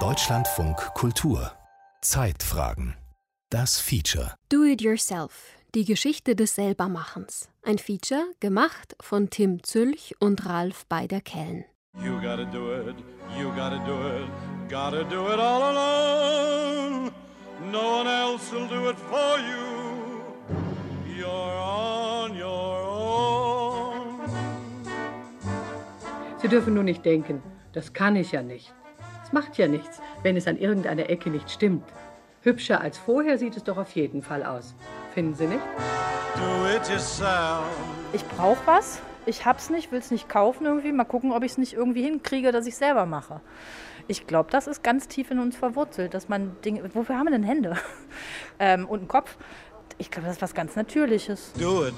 Deutschlandfunk Kultur Zeitfragen Das Feature Do It Yourself Die Geschichte des Selbermachens. Ein Feature gemacht von Tim Zülch und Ralf Beider-Kellen. You gotta do it, you gotta do it, gotta do it all alone. No one else will do it for you. You're on your own. Sie dürfen nur nicht denken, das kann ich ja nicht. Es macht ja nichts, wenn es an irgendeiner Ecke nicht stimmt. Hübscher als vorher sieht es doch auf jeden Fall aus. Finden Sie nicht? Do it yourself. Ich brauche was ich hab's nicht, will es nicht kaufen irgendwie. Mal gucken, ob ich es nicht irgendwie hinkriege, dass ich selber mache. Ich glaube, das ist ganz tief in uns verwurzelt, dass man Dinge. Wofür haben wir denn Hände? ähm, und einen Kopf? Ich glaube, das ist was ganz Natürliches. Do it.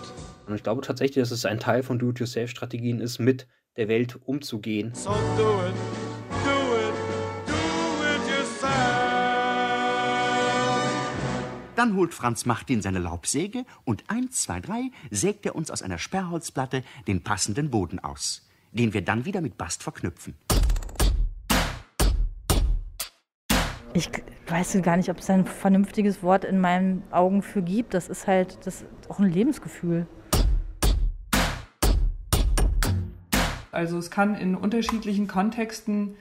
Und ich glaube tatsächlich, dass es ein Teil von Do-it-yourself-Strategien ist, mit der Welt umzugehen. So do it. Dann holt Franz Martin seine Laubsäge und eins, zwei, drei sägt er uns aus einer Sperrholzplatte den passenden Boden aus, den wir dann wieder mit Bast verknüpfen. Ich weiß gar nicht, ob es ein vernünftiges Wort in meinen Augen für gibt. Das ist halt das ist auch ein Lebensgefühl. Also es kann in unterschiedlichen Kontexten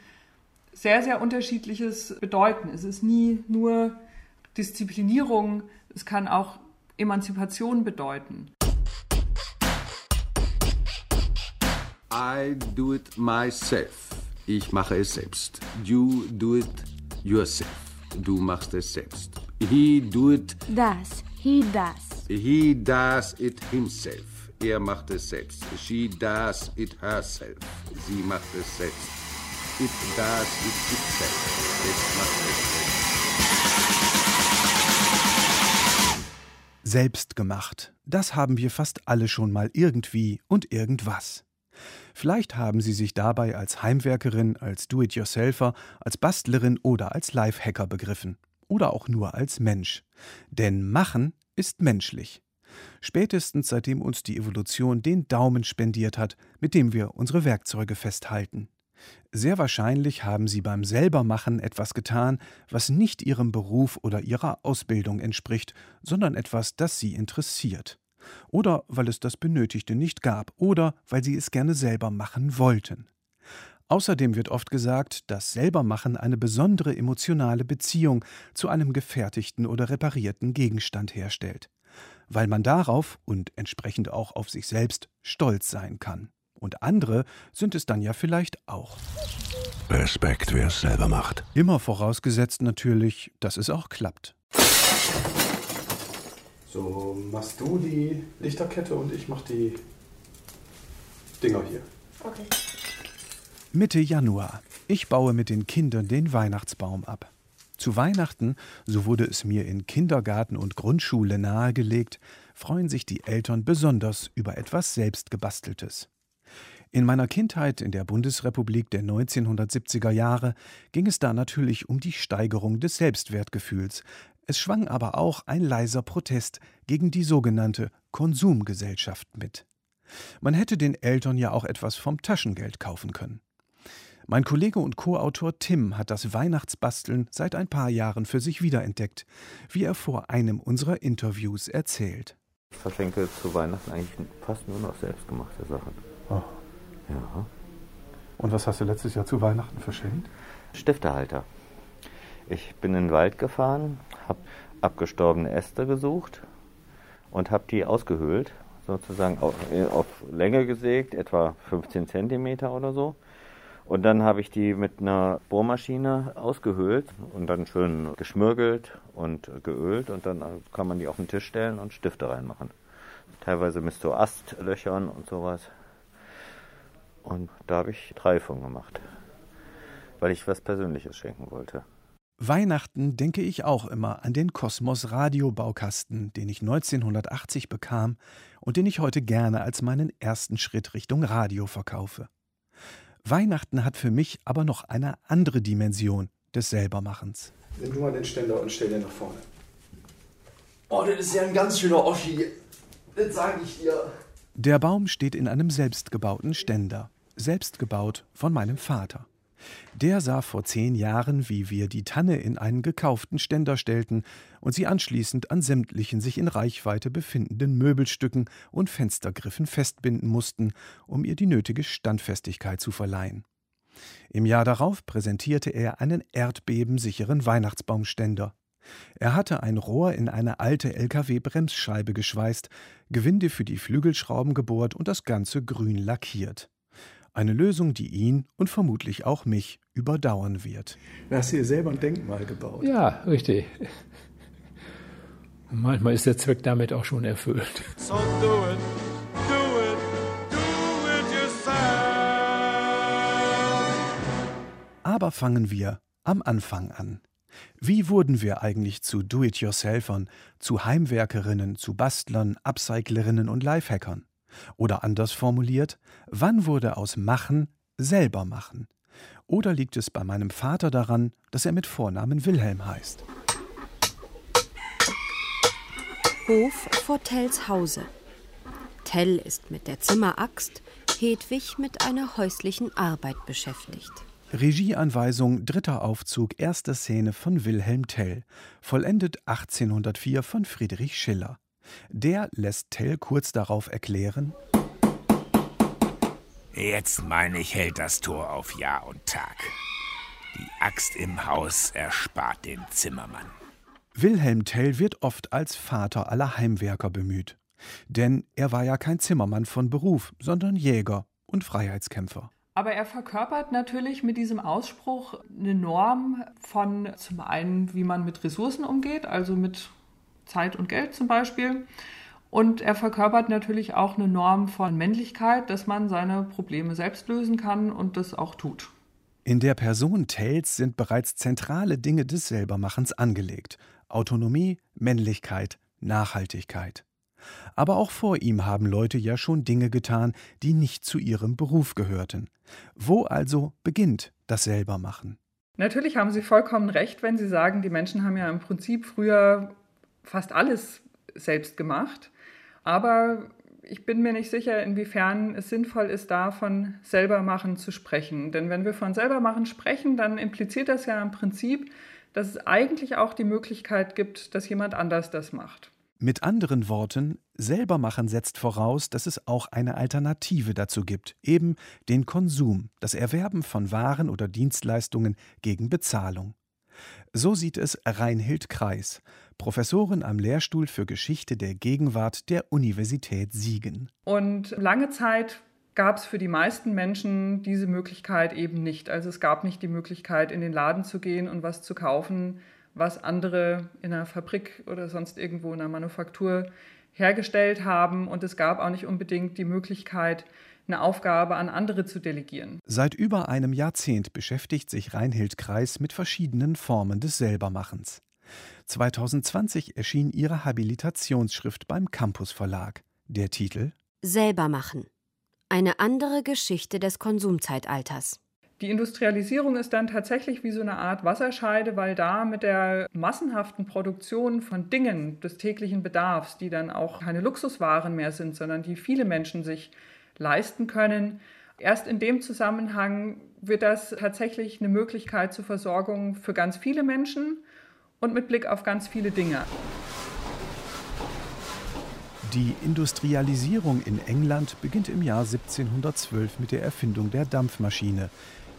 sehr, sehr unterschiedliches bedeuten. Es ist nie nur Disziplinierung, es kann auch Emanzipation bedeuten. I do it myself. Ich mache es selbst. You do it yourself. Du machst es selbst. He do it. Das. He does. He does it himself. Er macht es selbst. She does it herself. Sie macht es selbst. It does it itself. Es macht es selbst. Selbst gemacht. Das haben wir fast alle schon mal irgendwie und irgendwas. Vielleicht haben Sie sich dabei als Heimwerkerin, als Do-it-yourselfer, als Bastlerin oder als Lifehacker begriffen. Oder auch nur als Mensch. Denn machen ist menschlich. Spätestens seitdem uns die Evolution den Daumen spendiert hat, mit dem wir unsere Werkzeuge festhalten. Sehr wahrscheinlich haben sie beim Selbermachen etwas getan, was nicht ihrem Beruf oder ihrer Ausbildung entspricht, sondern etwas, das sie interessiert. Oder weil es das Benötigte nicht gab, oder weil sie es gerne selber machen wollten. Außerdem wird oft gesagt, dass Selbermachen eine besondere emotionale Beziehung zu einem gefertigten oder reparierten Gegenstand herstellt, weil man darauf und entsprechend auch auf sich selbst stolz sein kann. Und andere sind es dann ja vielleicht auch. Respekt, wer es selber macht. Immer vorausgesetzt natürlich, dass es auch klappt. So, machst du die Lichterkette und ich mach die Dinger hier. Okay. Mitte Januar. Ich baue mit den Kindern den Weihnachtsbaum ab. Zu Weihnachten, so wurde es mir in Kindergarten und Grundschule nahegelegt, freuen sich die Eltern besonders über etwas selbstgebasteltes. In meiner Kindheit in der Bundesrepublik der 1970er Jahre ging es da natürlich um die Steigerung des Selbstwertgefühls. Es schwang aber auch ein leiser Protest gegen die sogenannte Konsumgesellschaft mit. Man hätte den Eltern ja auch etwas vom Taschengeld kaufen können. Mein Kollege und Co-Autor Tim hat das Weihnachtsbasteln seit ein paar Jahren für sich wiederentdeckt, wie er vor einem unserer Interviews erzählt. Ich verschenke zu Weihnachten eigentlich fast nur noch selbstgemachte Sachen. Oh. Ja. Und was hast du letztes Jahr zu Weihnachten verschenkt? Stiftehalter. Ich bin in den Wald gefahren, habe abgestorbene Äste gesucht und habe die ausgehöhlt, sozusagen auf, auf, Länge gesägt, etwa 15 cm oder so. Und dann habe ich die mit einer Bohrmaschine ausgehöhlt und dann schön geschmürgelt und geölt und dann kann man die auf den Tisch stellen und Stifte reinmachen. Teilweise mit so Astlöchern und sowas. Und da habe ich drei von gemacht, weil ich was Persönliches schenken wollte. Weihnachten denke ich auch immer an den Kosmos Radiobaukasten, den ich 1980 bekam und den ich heute gerne als meinen ersten Schritt Richtung Radio verkaufe. Weihnachten hat für mich aber noch eine andere Dimension des Selbermachens. Nimm du mal den Ständer und stell den nach vorne. Oh, das ist ja ein ganz schöner Oschi. Das sage ich dir. Der Baum steht in einem selbstgebauten Ständer, selbst gebaut von meinem Vater. Der sah vor zehn Jahren, wie wir die Tanne in einen gekauften Ständer stellten und sie anschließend an sämtlichen sich in Reichweite befindenden Möbelstücken und Fenstergriffen festbinden mussten, um ihr die nötige Standfestigkeit zu verleihen. Im Jahr darauf präsentierte er einen erdbebensicheren Weihnachtsbaumständer. Er hatte ein Rohr in eine alte LKW-Bremsscheibe geschweißt, Gewinde für die Flügelschrauben gebohrt und das Ganze grün lackiert. Eine Lösung, die ihn und vermutlich auch mich überdauern wird. Da hast du dir selber ein Denkmal gebaut. Ja, richtig. Und manchmal ist der Zweck damit auch schon erfüllt. So do it, do it, do it yourself. Aber fangen wir am Anfang an. Wie wurden wir eigentlich zu Do-it-yourselfern, zu Heimwerkerinnen, zu Bastlern, Upcyclerinnen und Lifehackern? Oder anders formuliert, wann wurde aus Machen selber machen? Oder liegt es bei meinem Vater daran, dass er mit Vornamen Wilhelm heißt? Hof vor Tells Hause. Tell ist mit der Zimmeraxt, Hedwig mit einer häuslichen Arbeit beschäftigt. Regieanweisung, dritter Aufzug, erste Szene von Wilhelm Tell, vollendet 1804 von Friedrich Schiller. Der lässt Tell kurz darauf erklären: Jetzt meine ich, hält das Tor auf Jahr und Tag. Die Axt im Haus erspart den Zimmermann. Wilhelm Tell wird oft als Vater aller Heimwerker bemüht. Denn er war ja kein Zimmermann von Beruf, sondern Jäger und Freiheitskämpfer. Aber er verkörpert natürlich mit diesem Ausspruch eine Norm von zum einen, wie man mit Ressourcen umgeht, also mit Zeit und Geld zum Beispiel. Und er verkörpert natürlich auch eine Norm von Männlichkeit, dass man seine Probleme selbst lösen kann und das auch tut. In der Person Tells sind bereits zentrale Dinge des Selbermachens angelegt. Autonomie, Männlichkeit, Nachhaltigkeit. Aber auch vor ihm haben Leute ja schon Dinge getan, die nicht zu ihrem Beruf gehörten. Wo also beginnt das Selbermachen? Natürlich haben Sie vollkommen recht, wenn Sie sagen, die Menschen haben ja im Prinzip früher fast alles selbst gemacht. Aber ich bin mir nicht sicher, inwiefern es sinnvoll ist, da von Selbermachen zu sprechen. Denn wenn wir von Selbermachen sprechen, dann impliziert das ja im Prinzip, dass es eigentlich auch die Möglichkeit gibt, dass jemand anders das macht. Mit anderen Worten, Selbermachen setzt voraus, dass es auch eine Alternative dazu gibt, eben den Konsum, das Erwerben von Waren oder Dienstleistungen gegen Bezahlung. So sieht es Reinhild Kreis, Professorin am Lehrstuhl für Geschichte der Gegenwart der Universität Siegen. Und lange Zeit gab es für die meisten Menschen diese Möglichkeit eben nicht. Also es gab nicht die Möglichkeit, in den Laden zu gehen und was zu kaufen, was andere in einer Fabrik oder sonst irgendwo in einer Manufaktur hergestellt haben. Und es gab auch nicht unbedingt die Möglichkeit, eine Aufgabe an andere zu delegieren. Seit über einem Jahrzehnt beschäftigt sich Reinhild Kreis mit verschiedenen Formen des Selbermachens. 2020 erschien ihre Habilitationsschrift beim Campus Verlag. Der Titel Selbermachen. Eine andere Geschichte des Konsumzeitalters. Die Industrialisierung ist dann tatsächlich wie so eine Art Wasserscheide, weil da mit der massenhaften Produktion von Dingen des täglichen Bedarfs, die dann auch keine Luxuswaren mehr sind, sondern die viele Menschen sich leisten können, erst in dem Zusammenhang wird das tatsächlich eine Möglichkeit zur Versorgung für ganz viele Menschen und mit Blick auf ganz viele Dinge. Die Industrialisierung in England beginnt im Jahr 1712 mit der Erfindung der Dampfmaschine,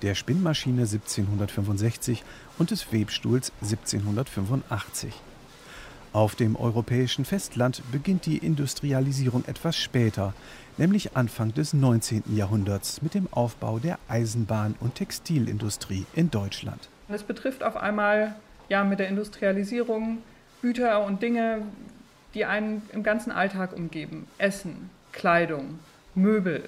der Spinnmaschine 1765 und des Webstuhls 1785. Auf dem europäischen Festland beginnt die Industrialisierung etwas später, nämlich Anfang des 19. Jahrhunderts mit dem Aufbau der Eisenbahn- und Textilindustrie in Deutschland. Es betrifft auf einmal ja mit der Industrialisierung Güter und Dinge, die einen im ganzen Alltag umgeben. Essen, Kleidung, Möbel,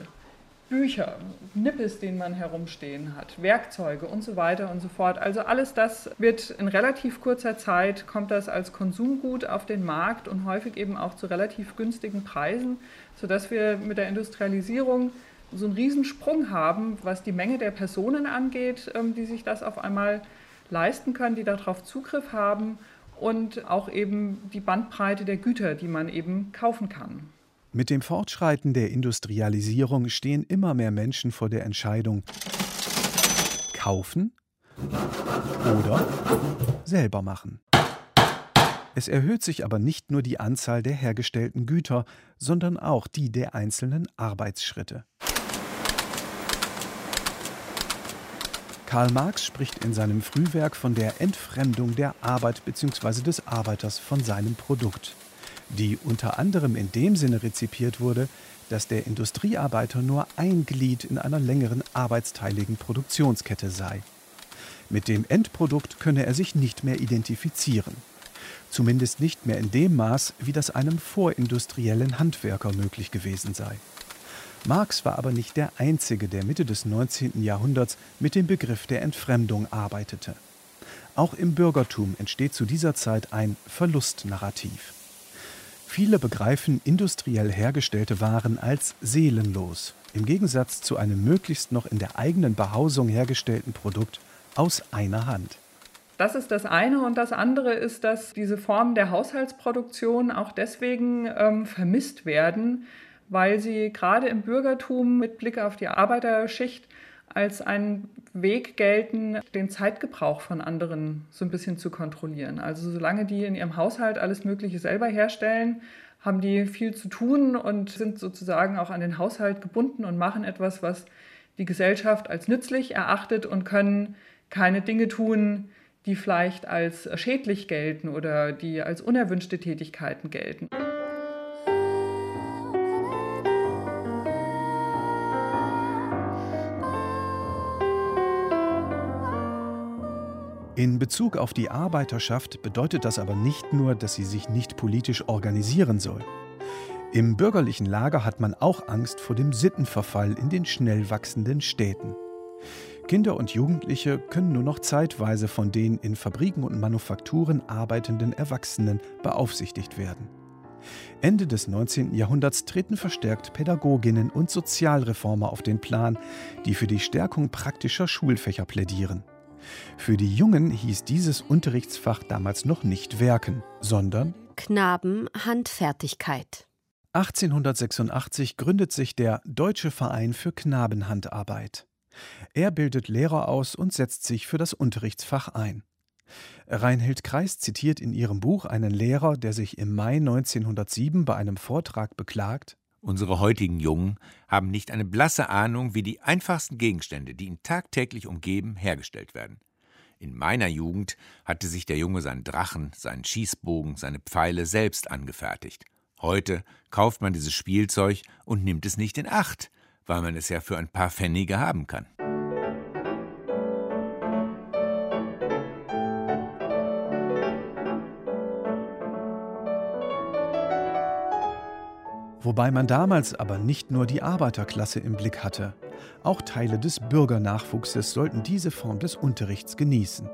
Bücher, Nippes, den man herumstehen hat, Werkzeuge und so weiter und so fort. Also alles das wird in relativ kurzer Zeit, kommt das als Konsumgut auf den Markt und häufig eben auch zu relativ günstigen Preisen, sodass wir mit der Industrialisierung so einen Riesensprung haben, was die Menge der Personen angeht, ähm, die sich das auf einmal leisten können, die darauf Zugriff haben und auch eben die Bandbreite der Güter, die man eben kaufen kann. Mit dem Fortschreiten der Industrialisierung stehen immer mehr Menschen vor der Entscheidung, kaufen oder selber machen. Es erhöht sich aber nicht nur die Anzahl der hergestellten Güter, sondern auch die der einzelnen Arbeitsschritte. Karl Marx spricht in seinem Frühwerk von der Entfremdung der Arbeit bzw. des Arbeiters von seinem Produkt, die unter anderem in dem Sinne rezipiert wurde, dass der Industriearbeiter nur ein Glied in einer längeren arbeitsteiligen Produktionskette sei. Mit dem Endprodukt könne er sich nicht mehr identifizieren. Zumindest nicht mehr in dem Maß, wie das einem vorindustriellen Handwerker möglich gewesen sei. Marx war aber nicht der Einzige, der Mitte des 19. Jahrhunderts mit dem Begriff der Entfremdung arbeitete. Auch im Bürgertum entsteht zu dieser Zeit ein Verlustnarrativ. Viele begreifen industriell hergestellte Waren als seelenlos, im Gegensatz zu einem möglichst noch in der eigenen Behausung hergestellten Produkt aus einer Hand. Das ist das eine. Und das andere ist, dass diese Formen der Haushaltsproduktion auch deswegen ähm, vermisst werden, weil sie gerade im Bürgertum mit Blick auf die Arbeiterschicht als einen Weg gelten, den Zeitgebrauch von anderen so ein bisschen zu kontrollieren. Also solange die in ihrem Haushalt alles Mögliche selber herstellen, haben die viel zu tun und sind sozusagen auch an den Haushalt gebunden und machen etwas, was die Gesellschaft als nützlich erachtet und können keine Dinge tun, die vielleicht als schädlich gelten oder die als unerwünschte Tätigkeiten gelten. In Bezug auf die Arbeiterschaft bedeutet das aber nicht nur, dass sie sich nicht politisch organisieren soll. Im bürgerlichen Lager hat man auch Angst vor dem Sittenverfall in den schnell wachsenden Städten. Kinder und Jugendliche können nur noch zeitweise von den in Fabriken und Manufakturen arbeitenden Erwachsenen beaufsichtigt werden. Ende des 19. Jahrhunderts treten verstärkt Pädagoginnen und Sozialreformer auf den Plan, die für die Stärkung praktischer Schulfächer plädieren. Für die Jungen hieß dieses Unterrichtsfach damals noch nicht Werken, sondern Knaben Handfertigkeit. 1886 gründet sich der Deutsche Verein für Knabenhandarbeit. Er bildet Lehrer aus und setzt sich für das Unterrichtsfach ein. Reinhild Kreis zitiert in ihrem Buch einen Lehrer, der sich im Mai 1907 bei einem Vortrag beklagt: Unsere heutigen Jungen haben nicht eine blasse Ahnung, wie die einfachsten Gegenstände, die ihn tagtäglich umgeben, hergestellt werden. In meiner Jugend hatte sich der Junge seinen Drachen, seinen Schießbogen, seine Pfeile selbst angefertigt. Heute kauft man dieses Spielzeug und nimmt es nicht in Acht, weil man es ja für ein paar Pfennige haben kann. Wobei man damals aber nicht nur die Arbeiterklasse im Blick hatte. Auch Teile des Bürgernachwuchses sollten diese Form des Unterrichts genießen.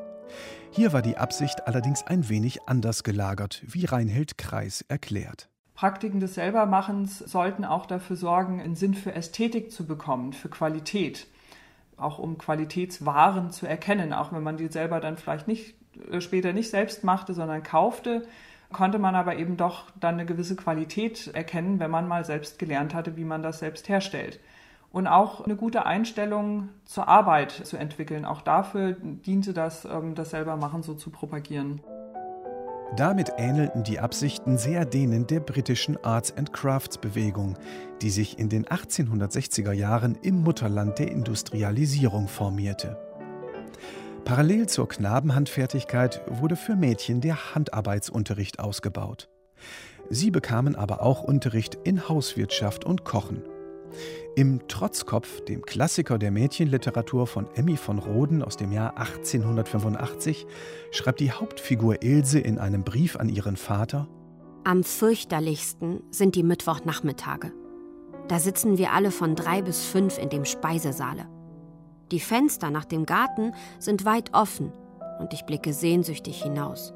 Hier war die Absicht allerdings ein wenig anders gelagert, wie Reinhild Kreis erklärt. Praktiken des Selbermachens sollten auch dafür sorgen, einen Sinn für Ästhetik zu bekommen, für Qualität. Auch um Qualitätswaren zu erkennen, auch wenn man die selber dann vielleicht nicht, äh, später nicht selbst machte, sondern kaufte, konnte man aber eben doch dann eine gewisse Qualität erkennen, wenn man mal selbst gelernt hatte, wie man das selbst herstellt. Und auch eine gute Einstellung zur Arbeit zu entwickeln. Auch dafür diente das, ähm, das Selbermachen so zu propagieren. Damit ähnelten die Absichten sehr denen der britischen Arts and Crafts Bewegung, die sich in den 1860er Jahren im Mutterland der Industrialisierung formierte. Parallel zur Knabenhandfertigkeit wurde für Mädchen der Handarbeitsunterricht ausgebaut. Sie bekamen aber auch Unterricht in Hauswirtschaft und Kochen. Im Trotzkopf, dem Klassiker der Mädchenliteratur von Emmy von Roden aus dem Jahr 1885, schreibt die Hauptfigur Ilse in einem Brief an ihren Vater: Am fürchterlichsten sind die Mittwochnachmittage. Da sitzen wir alle von drei bis fünf in dem Speisesaale. Die Fenster nach dem Garten sind weit offen und ich blicke sehnsüchtig hinaus.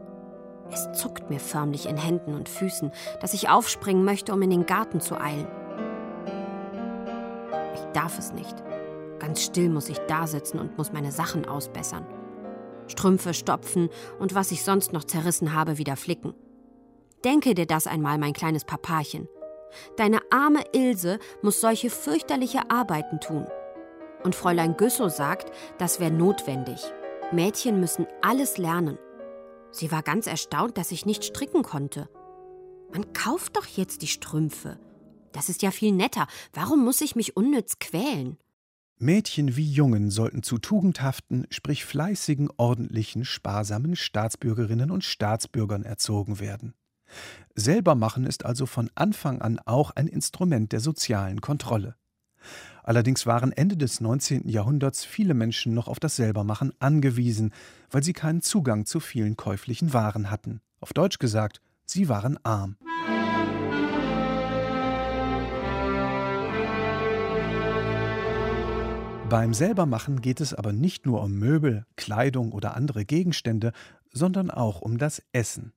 Es zuckt mir förmlich in Händen und Füßen, dass ich aufspringen möchte, um in den Garten zu eilen. Ich darf es nicht. Ganz still muss ich da sitzen und muss meine Sachen ausbessern. Strümpfe stopfen und was ich sonst noch zerrissen habe, wieder flicken. Denke dir das einmal, mein kleines Papachen. Deine arme Ilse muss solche fürchterliche Arbeiten tun. Und Fräulein Güssow sagt, das wäre notwendig. Mädchen müssen alles lernen. Sie war ganz erstaunt, dass ich nicht stricken konnte. Man kauft doch jetzt die Strümpfe. Das ist ja viel netter. Warum muss ich mich unnütz quälen? Mädchen wie Jungen sollten zu tugendhaften, sprich fleißigen, ordentlichen, sparsamen Staatsbürgerinnen und Staatsbürgern erzogen werden. Selber machen ist also von Anfang an auch ein Instrument der sozialen Kontrolle. Allerdings waren Ende des 19. Jahrhunderts viele Menschen noch auf das Selbermachen angewiesen, weil sie keinen Zugang zu vielen käuflichen Waren hatten. Auf Deutsch gesagt, sie waren arm. Beim Selbermachen geht es aber nicht nur um Möbel, Kleidung oder andere Gegenstände, sondern auch um das Essen.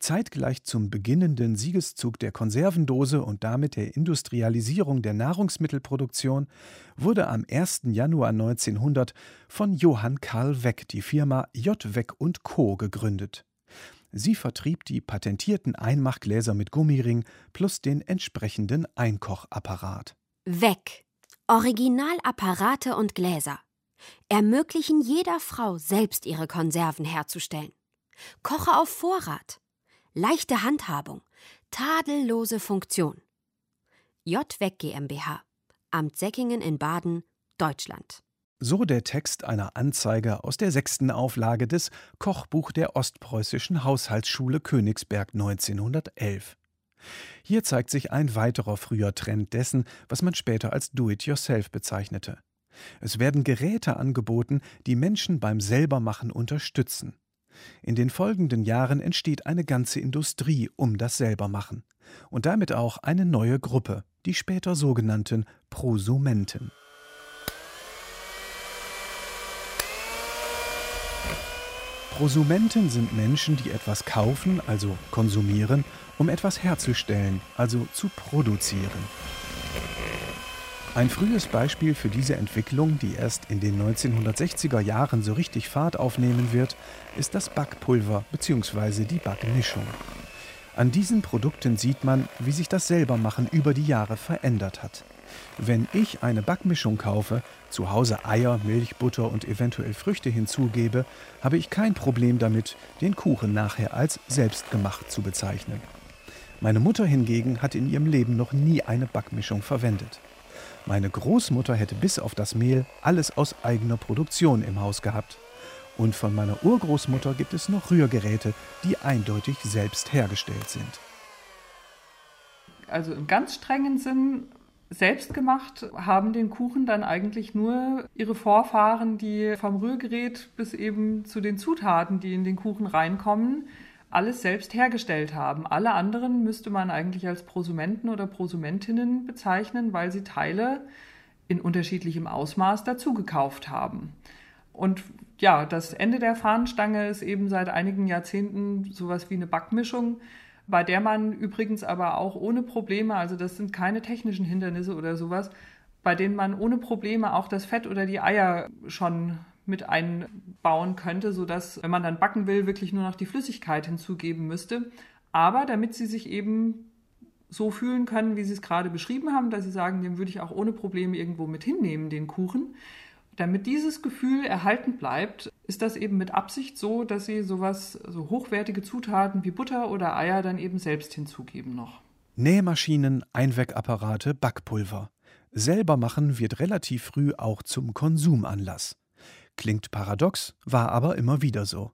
Zeitgleich zum beginnenden Siegeszug der Konservendose und damit der Industrialisierung der Nahrungsmittelproduktion wurde am 1. Januar 1900 von Johann Karl Weck die Firma J. Weck Co. gegründet. Sie vertrieb die patentierten Einmachgläser mit Gummiring plus den entsprechenden Einkochapparat. Weck Originalapparate und Gläser ermöglichen jeder Frau selbst ihre Konserven herzustellen. Koche auf Vorrat. Leichte Handhabung. Tadellose Funktion. J-Weg GmbH. Amt Säckingen in Baden, Deutschland. So der Text einer Anzeige aus der sechsten Auflage des Kochbuch der Ostpreußischen Haushaltsschule Königsberg 1911. Hier zeigt sich ein weiterer früher Trend dessen, was man später als Do-it-yourself bezeichnete. Es werden Geräte angeboten, die Menschen beim Selbermachen unterstützen. In den folgenden Jahren entsteht eine ganze Industrie um das Selbermachen und damit auch eine neue Gruppe, die später sogenannten Prosumenten. Prosumenten sind Menschen, die etwas kaufen, also konsumieren, um etwas herzustellen, also zu produzieren. Ein frühes Beispiel für diese Entwicklung, die erst in den 1960er Jahren so richtig Fahrt aufnehmen wird, ist das Backpulver bzw. die Backmischung. An diesen Produkten sieht man, wie sich das Selbermachen über die Jahre verändert hat. Wenn ich eine Backmischung kaufe, zu Hause Eier, Milch, Butter und eventuell Früchte hinzugebe, habe ich kein Problem damit, den Kuchen nachher als selbstgemacht zu bezeichnen. Meine Mutter hingegen hat in ihrem Leben noch nie eine Backmischung verwendet. Meine Großmutter hätte bis auf das Mehl alles aus eigener Produktion im Haus gehabt. Und von meiner Urgroßmutter gibt es noch Rührgeräte, die eindeutig selbst hergestellt sind. Also im ganz strengen Sinn selbst gemacht haben den Kuchen dann eigentlich nur ihre Vorfahren, die vom Rührgerät bis eben zu den Zutaten, die in den Kuchen reinkommen, alles selbst hergestellt haben. Alle anderen müsste man eigentlich als Prosumenten oder Prosumentinnen bezeichnen, weil sie Teile in unterschiedlichem Ausmaß dazugekauft haben. Und ja, das Ende der Fahnenstange ist eben seit einigen Jahrzehnten sowas wie eine Backmischung, bei der man übrigens aber auch ohne Probleme, also das sind keine technischen Hindernisse oder sowas, bei denen man ohne Probleme auch das Fett oder die Eier schon mit einbauen könnte, sodass, wenn man dann backen will, wirklich nur noch die Flüssigkeit hinzugeben müsste. Aber damit sie sich eben so fühlen können, wie sie es gerade beschrieben haben, dass sie sagen, den würde ich auch ohne Probleme irgendwo mit hinnehmen, den Kuchen, damit dieses Gefühl erhalten bleibt, ist das eben mit Absicht so, dass sie sowas, so hochwertige Zutaten wie Butter oder Eier dann eben selbst hinzugeben noch. Nähmaschinen, Einwegapparate, Backpulver. Selber machen wird relativ früh auch zum Konsumanlass. Klingt paradox, war aber immer wieder so.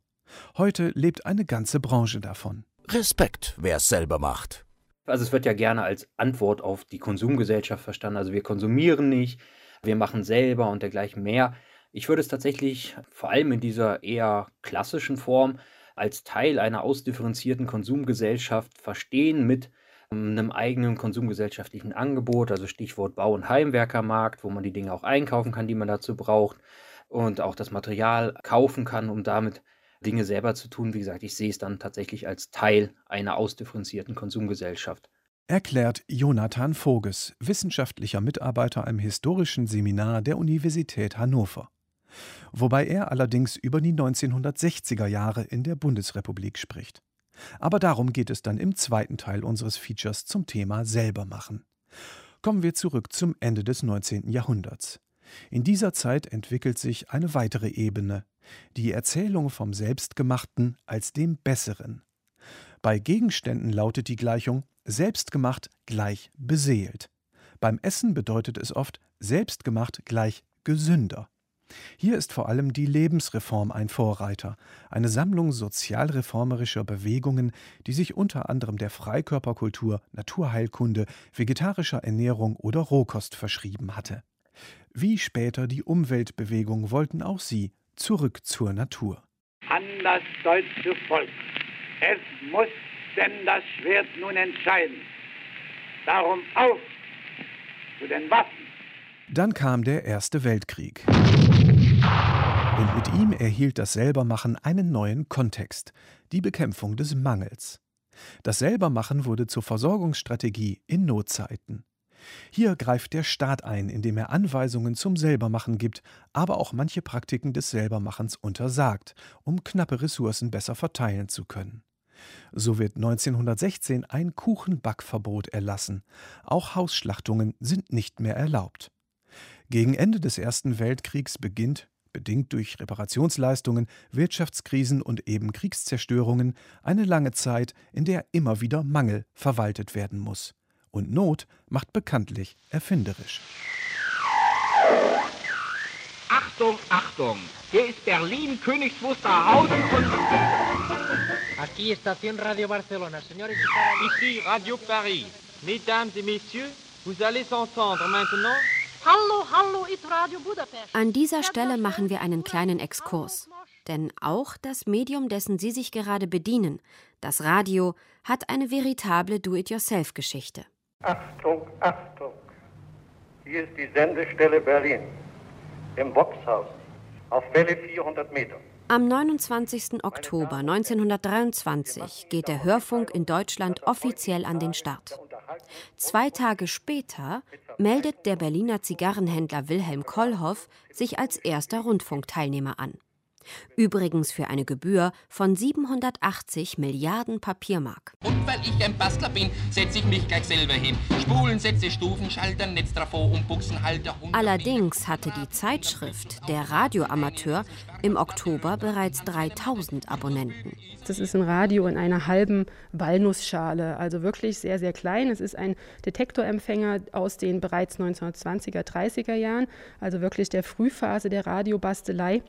Heute lebt eine ganze Branche davon. Respekt, wer es selber macht. Also es wird ja gerne als Antwort auf die Konsumgesellschaft verstanden. Also wir konsumieren nicht, wir machen selber und dergleichen mehr. Ich würde es tatsächlich vor allem in dieser eher klassischen Form als Teil einer ausdifferenzierten Konsumgesellschaft verstehen mit ähm, einem eigenen konsumgesellschaftlichen Angebot, also Stichwort Bau- und Heimwerkermarkt, wo man die Dinge auch einkaufen kann, die man dazu braucht und auch das Material kaufen kann, um damit Dinge selber zu tun. Wie gesagt, ich sehe es dann tatsächlich als Teil einer ausdifferenzierten Konsumgesellschaft erklärt Jonathan Voges, wissenschaftlicher Mitarbeiter am historischen Seminar der Universität Hannover. Wobei er allerdings über die 1960er Jahre in der Bundesrepublik spricht. Aber darum geht es dann im zweiten Teil unseres Features zum Thema Selbermachen. Kommen wir zurück zum Ende des 19. Jahrhunderts. In dieser Zeit entwickelt sich eine weitere Ebene, die Erzählung vom Selbstgemachten als dem Besseren. Bei Gegenständen lautet die Gleichung selbstgemacht gleich beseelt. Beim Essen bedeutet es oft selbstgemacht gleich gesünder. Hier ist vor allem die Lebensreform ein Vorreiter, eine Sammlung sozialreformerischer Bewegungen, die sich unter anderem der Freikörperkultur, Naturheilkunde, vegetarischer Ernährung oder Rohkost verschrieben hatte. Wie später die Umweltbewegung wollten auch sie zurück zur Natur. An das deutsche Volk. Es muss denn das Schwert nun entscheiden. Darum auf zu den Waffen. Dann kam der Erste Weltkrieg. Und mit ihm erhielt das Selbermachen einen neuen Kontext, die Bekämpfung des Mangels. Das Selbermachen wurde zur Versorgungsstrategie in Notzeiten. Hier greift der Staat ein, indem er Anweisungen zum Selbermachen gibt, aber auch manche Praktiken des Selbermachens untersagt, um knappe Ressourcen besser verteilen zu können. So wird 1916 ein Kuchenbackverbot erlassen. Auch Hausschlachtungen sind nicht mehr erlaubt. Gegen Ende des Ersten Weltkriegs beginnt, bedingt durch Reparationsleistungen, Wirtschaftskrisen und eben Kriegszerstörungen, eine lange Zeit, in der immer wieder Mangel verwaltet werden muss. Und Not macht bekanntlich erfinderisch. Achtung, Achtung! Hier ist Berlin, Königs Wusterhausen und... Aquí Station Radio Barcelona. Señores Ici Radio Paris. Mesdames et messieurs, vous allez entendre maintenant... Hallo, hallo, ist Radio Budapest. An dieser Stelle machen wir einen kleinen Exkurs. Denn auch das Medium, dessen Sie sich gerade bedienen, das Radio, hat eine veritable Do-it-yourself-Geschichte. Achtung, Achtung! Hier ist die Sendestelle Berlin. Im Boxhaus. Auf Welle 400 Meter. Am 29. Oktober 1923 geht der Hörfunk in Deutschland offiziell an den Start. Zwei Tage später meldet der Berliner Zigarrenhändler Wilhelm Kollhoff sich als erster Rundfunkteilnehmer an. Übrigens für eine Gebühr von 780 Milliarden Papiermark. Und weil ich ein Bastler bin, setze ich mich gleich selber hin. Spulen, setze Stufen, Schalter, Netztrafo und Buchsenhalter. Allerdings hatte die Zeitschrift Der Radioamateur im Oktober bereits 3000 Abonnenten. Das ist ein Radio in einer halben Walnussschale, also wirklich sehr, sehr klein. Es ist ein Detektorempfänger aus den bereits 1920er, 30er Jahren, also wirklich der Frühphase der Radiobastelei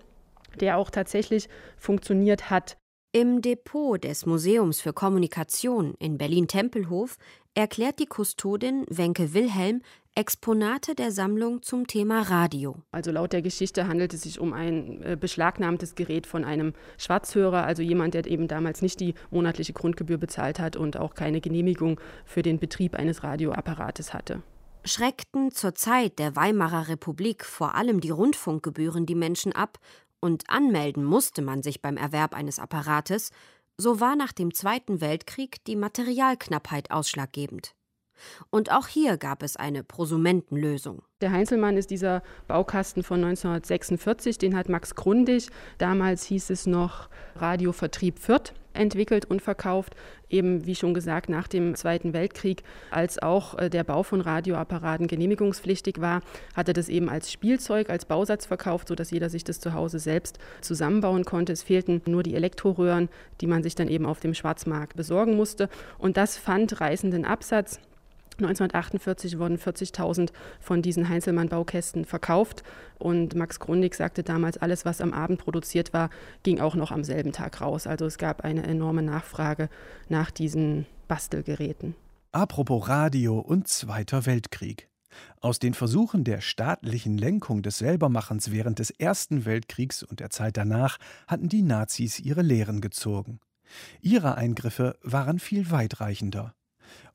der auch tatsächlich funktioniert hat. Im Depot des Museums für Kommunikation in Berlin-Tempelhof erklärt die Kustodin Wenke Wilhelm Exponate der Sammlung zum Thema Radio. Also laut der Geschichte handelt es sich um ein äh, beschlagnahmtes Gerät von einem Schwarzhörer, also jemand, der eben damals nicht die monatliche Grundgebühr bezahlt hat und auch keine Genehmigung für den Betrieb eines Radioapparates hatte. Schreckten zur Zeit der Weimarer Republik vor allem die Rundfunkgebühren die Menschen ab und anmelden musste man sich beim Erwerb eines Apparates, so war nach dem Zweiten Weltkrieg die Materialknappheit ausschlaggebend. Und auch hier gab es eine Prosumentenlösung. Der Heinzelmann ist dieser Baukasten von 1946, den hat Max Grundig, damals hieß es noch Radiovertrieb Fürth, entwickelt und verkauft, eben wie schon gesagt nach dem Zweiten Weltkrieg, als auch äh, der Bau von Radioapparaten genehmigungspflichtig war, hat er das eben als Spielzeug, als Bausatz verkauft, sodass jeder sich das zu Hause selbst zusammenbauen konnte. Es fehlten nur die Elektroröhren, die man sich dann eben auf dem Schwarzmarkt besorgen musste. Und das fand reißenden Absatz. 1948 wurden 40.000 von diesen Heinzelmann-Baukästen verkauft und Max Grundig sagte damals, alles, was am Abend produziert war, ging auch noch am selben Tag raus. Also es gab eine enorme Nachfrage nach diesen Bastelgeräten. Apropos Radio und Zweiter Weltkrieg. Aus den Versuchen der staatlichen Lenkung des Selbermachens während des Ersten Weltkriegs und der Zeit danach hatten die Nazis ihre Lehren gezogen. Ihre Eingriffe waren viel weitreichender.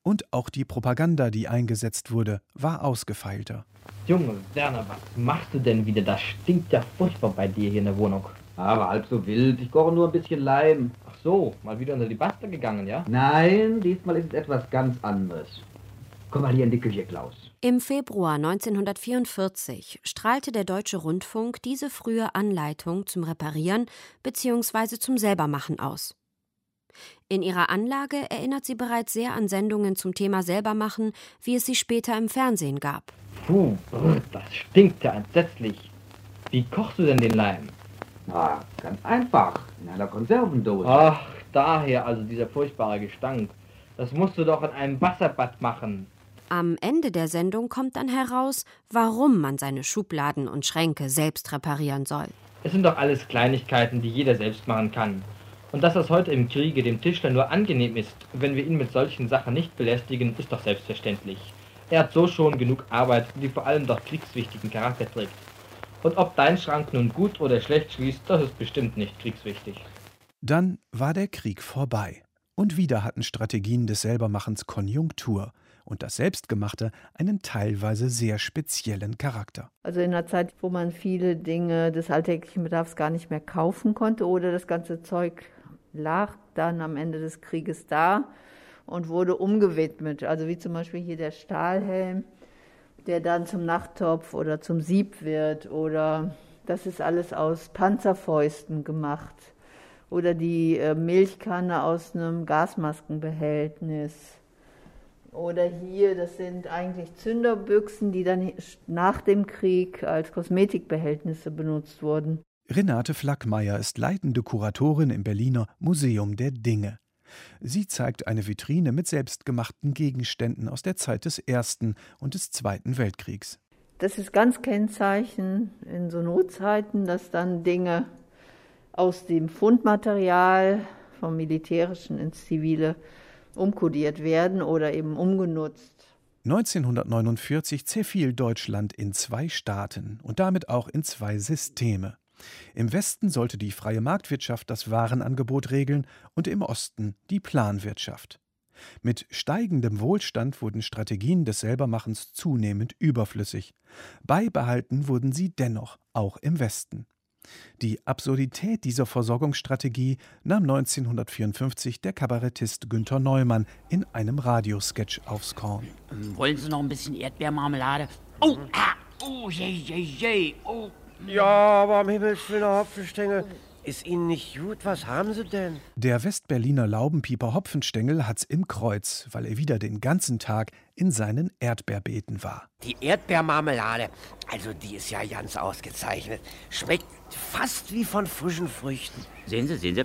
Und auch die Propaganda, die eingesetzt wurde, war ausgefeilter. Junge, Werner, was machst du denn wieder? Das stinkt ja furchtbar bei dir hier in der Wohnung. Aber halb so wild. Ich koche nur ein bisschen Leim. Ach so, mal wieder unter die Bastel gegangen, ja? Nein, diesmal ist es etwas ganz anderes. Komm mal hier in die Küche, Klaus. Im Februar 1944 strahlte der Deutsche Rundfunk diese frühe Anleitung zum Reparieren bzw. zum Selbermachen aus. In ihrer Anlage erinnert sie bereits sehr an Sendungen zum Thema Selbermachen, wie es sie später im Fernsehen gab. Puh, das stinkt ja entsetzlich. Wie kochst du denn den Leim? Na, ganz einfach. In einer Konservendose. Ach, daher also dieser furchtbare Gestank. Das musst du doch in einem Wasserbad machen. Am Ende der Sendung kommt dann heraus, warum man seine Schubladen und Schränke selbst reparieren soll. Es sind doch alles Kleinigkeiten, die jeder selbst machen kann. Und dass das heute im Kriege dem Tischler nur angenehm ist, wenn wir ihn mit solchen Sachen nicht belästigen, ist doch selbstverständlich. Er hat so schon genug Arbeit, die vor allem doch kriegswichtigen Charakter trägt. Und ob dein Schrank nun gut oder schlecht schließt, das ist bestimmt nicht kriegswichtig. Dann war der Krieg vorbei. Und wieder hatten Strategien des Selbermachens Konjunktur und das Selbstgemachte einen teilweise sehr speziellen Charakter. Also in einer Zeit, wo man viele Dinge des alltäglichen Bedarfs gar nicht mehr kaufen konnte oder das ganze Zeug lag dann am Ende des Krieges da und wurde umgewidmet. Also wie zum Beispiel hier der Stahlhelm, der dann zum Nachttopf oder zum Sieb wird oder das ist alles aus Panzerfäusten gemacht oder die äh, Milchkanne aus einem Gasmaskenbehältnis. Oder hier, das sind eigentlich Zünderbüchsen, die dann nach dem Krieg als Kosmetikbehältnisse benutzt wurden. Renate Flackmeier ist leitende Kuratorin im Berliner Museum der Dinge. Sie zeigt eine Vitrine mit selbstgemachten Gegenständen aus der Zeit des Ersten und des Zweiten Weltkriegs. Das ist ganz Kennzeichen in so Notzeiten, dass dann Dinge aus dem Fundmaterial vom Militärischen ins Zivile umkodiert werden oder eben umgenutzt. 1949 zerfiel Deutschland in zwei Staaten und damit auch in zwei Systeme. Im Westen sollte die freie Marktwirtschaft das Warenangebot regeln und im Osten die Planwirtschaft. Mit steigendem Wohlstand wurden Strategien des Selbermachens zunehmend überflüssig. Beibehalten wurden sie dennoch, auch im Westen. Die Absurdität dieser Versorgungsstrategie nahm 1954 der Kabarettist Günther Neumann in einem Radiosketch aufs Korn. Wollen Sie noch ein bisschen Erdbeermarmelade? Oh, ah, oh, je, je, je, oh. Ja, aber am Himmels Willen, Hopfenstängel. Ist Ihnen nicht gut? Was haben Sie denn? Der Westberliner Laubenpieper Hopfenstängel hat's im Kreuz, weil er wieder den ganzen Tag in seinen Erdbeerbeeten war. Die Erdbeermarmelade, also die ist ja ganz ausgezeichnet. Schmeckt fast wie von frischen Früchten. Sehen Sie, sehen Sie.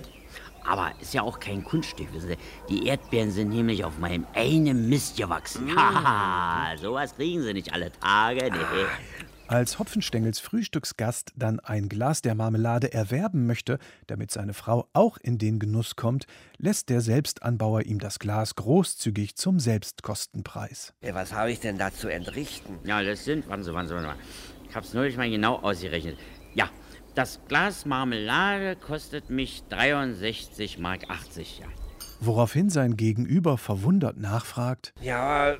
Aber ist ja auch kein Kunststück, wissen Sie. Die Erdbeeren sind nämlich auf meinem einen Mist gewachsen. Mm. Haha, sowas kriegen Sie nicht alle Tage. Nee. Als Hopfenstängels Frühstücksgast dann ein Glas der Marmelade erwerben möchte, damit seine Frau auch in den Genuss kommt, lässt der Selbstanbauer ihm das Glas großzügig zum Selbstkostenpreis. Ja, was habe ich denn da zu entrichten? Ja, das sind, warten Sie, warten Sie, warten Sie. Ich habe es neulich mal genau ausgerechnet. Ja, das Glas Marmelade kostet mich 63 Mark 80, ja. Woraufhin sein Gegenüber verwundert nachfragt: Ja,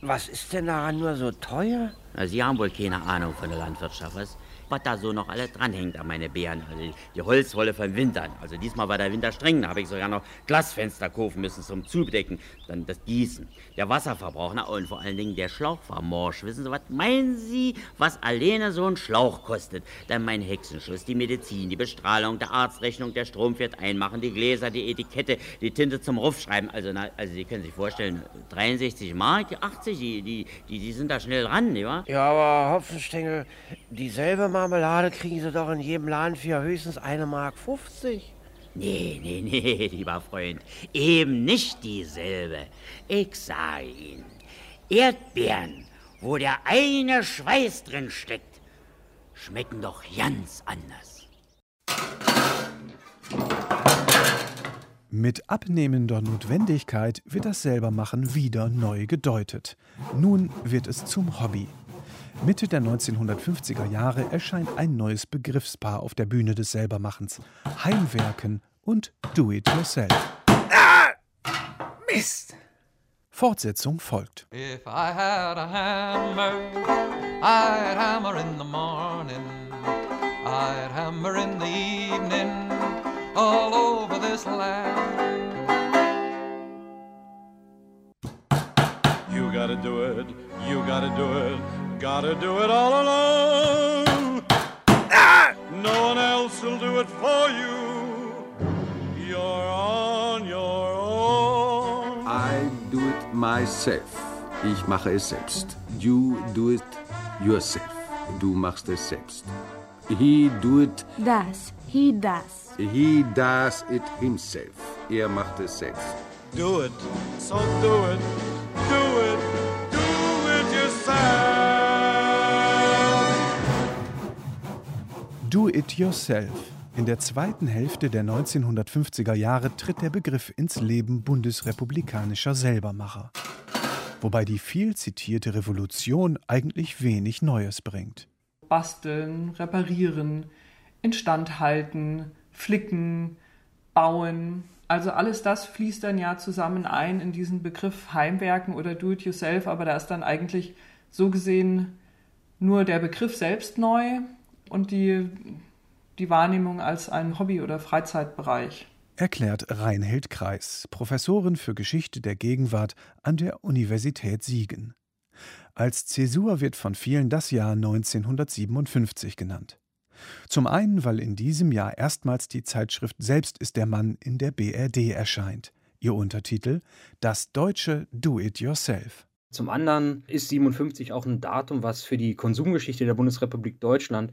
was ist denn daran nur so teuer? Sie haben wohl keine Ahnung von der Landwirtschaft, was? Was da so noch alles dranhängt an meine Beeren. Also die Holzwolle vom Wintern. Also diesmal war der Winter streng, da habe ich sogar noch Glasfenster kaufen müssen zum Zubedecken. Dann das Gießen, der Wasserverbrauch na, und vor allen Dingen der Schlauch war morsch. Wissen Sie, was meinen Sie, was alleine so ein Schlauch kostet? Dann mein Hexenschluss, die Medizin, die Bestrahlung, der Arztrechnung, der Strom fährt einmachen, die Gläser, die Etikette, die Tinte zum Rufschreiben. Also, na, also Sie können sich vorstellen, 63 Mark, 80, die, die, die, die sind da schnell dran, ja? Ja, aber Hopfenstängel, dieselbe Marmelade kriegen Sie doch in jedem Laden für höchstens eine Mark 50. Nee, nee, nee, lieber Freund. Eben nicht dieselbe. Ich sage Ihnen, Erdbeeren, wo der eine Schweiß drin steckt, schmecken doch ganz anders. Mit abnehmender Notwendigkeit wird das Selbermachen wieder neu gedeutet. Nun wird es zum Hobby. Mitte der 1950er Jahre erscheint ein neues Begriffspaar auf der Bühne des Selbermachens: Heimwerken und Do-it-yourself. Ah! Mist! Fortsetzung folgt. If I had a hammer, I'd hammer in the morning, I'd hammer in the evening, all over this land. You gotta do it, you gotta do it. Gotta do it all alone. Ah! No one else will do it for you. You're on your own. I do it myself. Ich mache es selbst. You do it yourself. Du machst es selbst. He do it. Das. He does. He does it himself. Er macht es selbst. Do it, so do it, do it, Do it yourself. In der zweiten Hälfte der 1950er Jahre tritt der Begriff ins Leben bundesrepublikanischer Selbermacher. Wobei die viel zitierte Revolution eigentlich wenig Neues bringt. Basteln, reparieren, instand halten, flicken, bauen. Also alles das fließt dann ja zusammen ein in diesen Begriff Heimwerken oder Do-it-yourself, aber da ist dann eigentlich so gesehen nur der Begriff selbst neu und die, die Wahrnehmung als ein Hobby- oder Freizeitbereich. Erklärt Reinhild Kreis, Professorin für Geschichte der Gegenwart an der Universität Siegen. Als Zäsur wird von vielen das Jahr 1957 genannt. Zum einen, weil in diesem Jahr erstmals die Zeitschrift Selbst ist der Mann in der BRD erscheint. Ihr Untertitel Das deutsche Do-it-yourself. Zum anderen ist 57 auch ein Datum, was für die Konsumgeschichte der Bundesrepublik Deutschland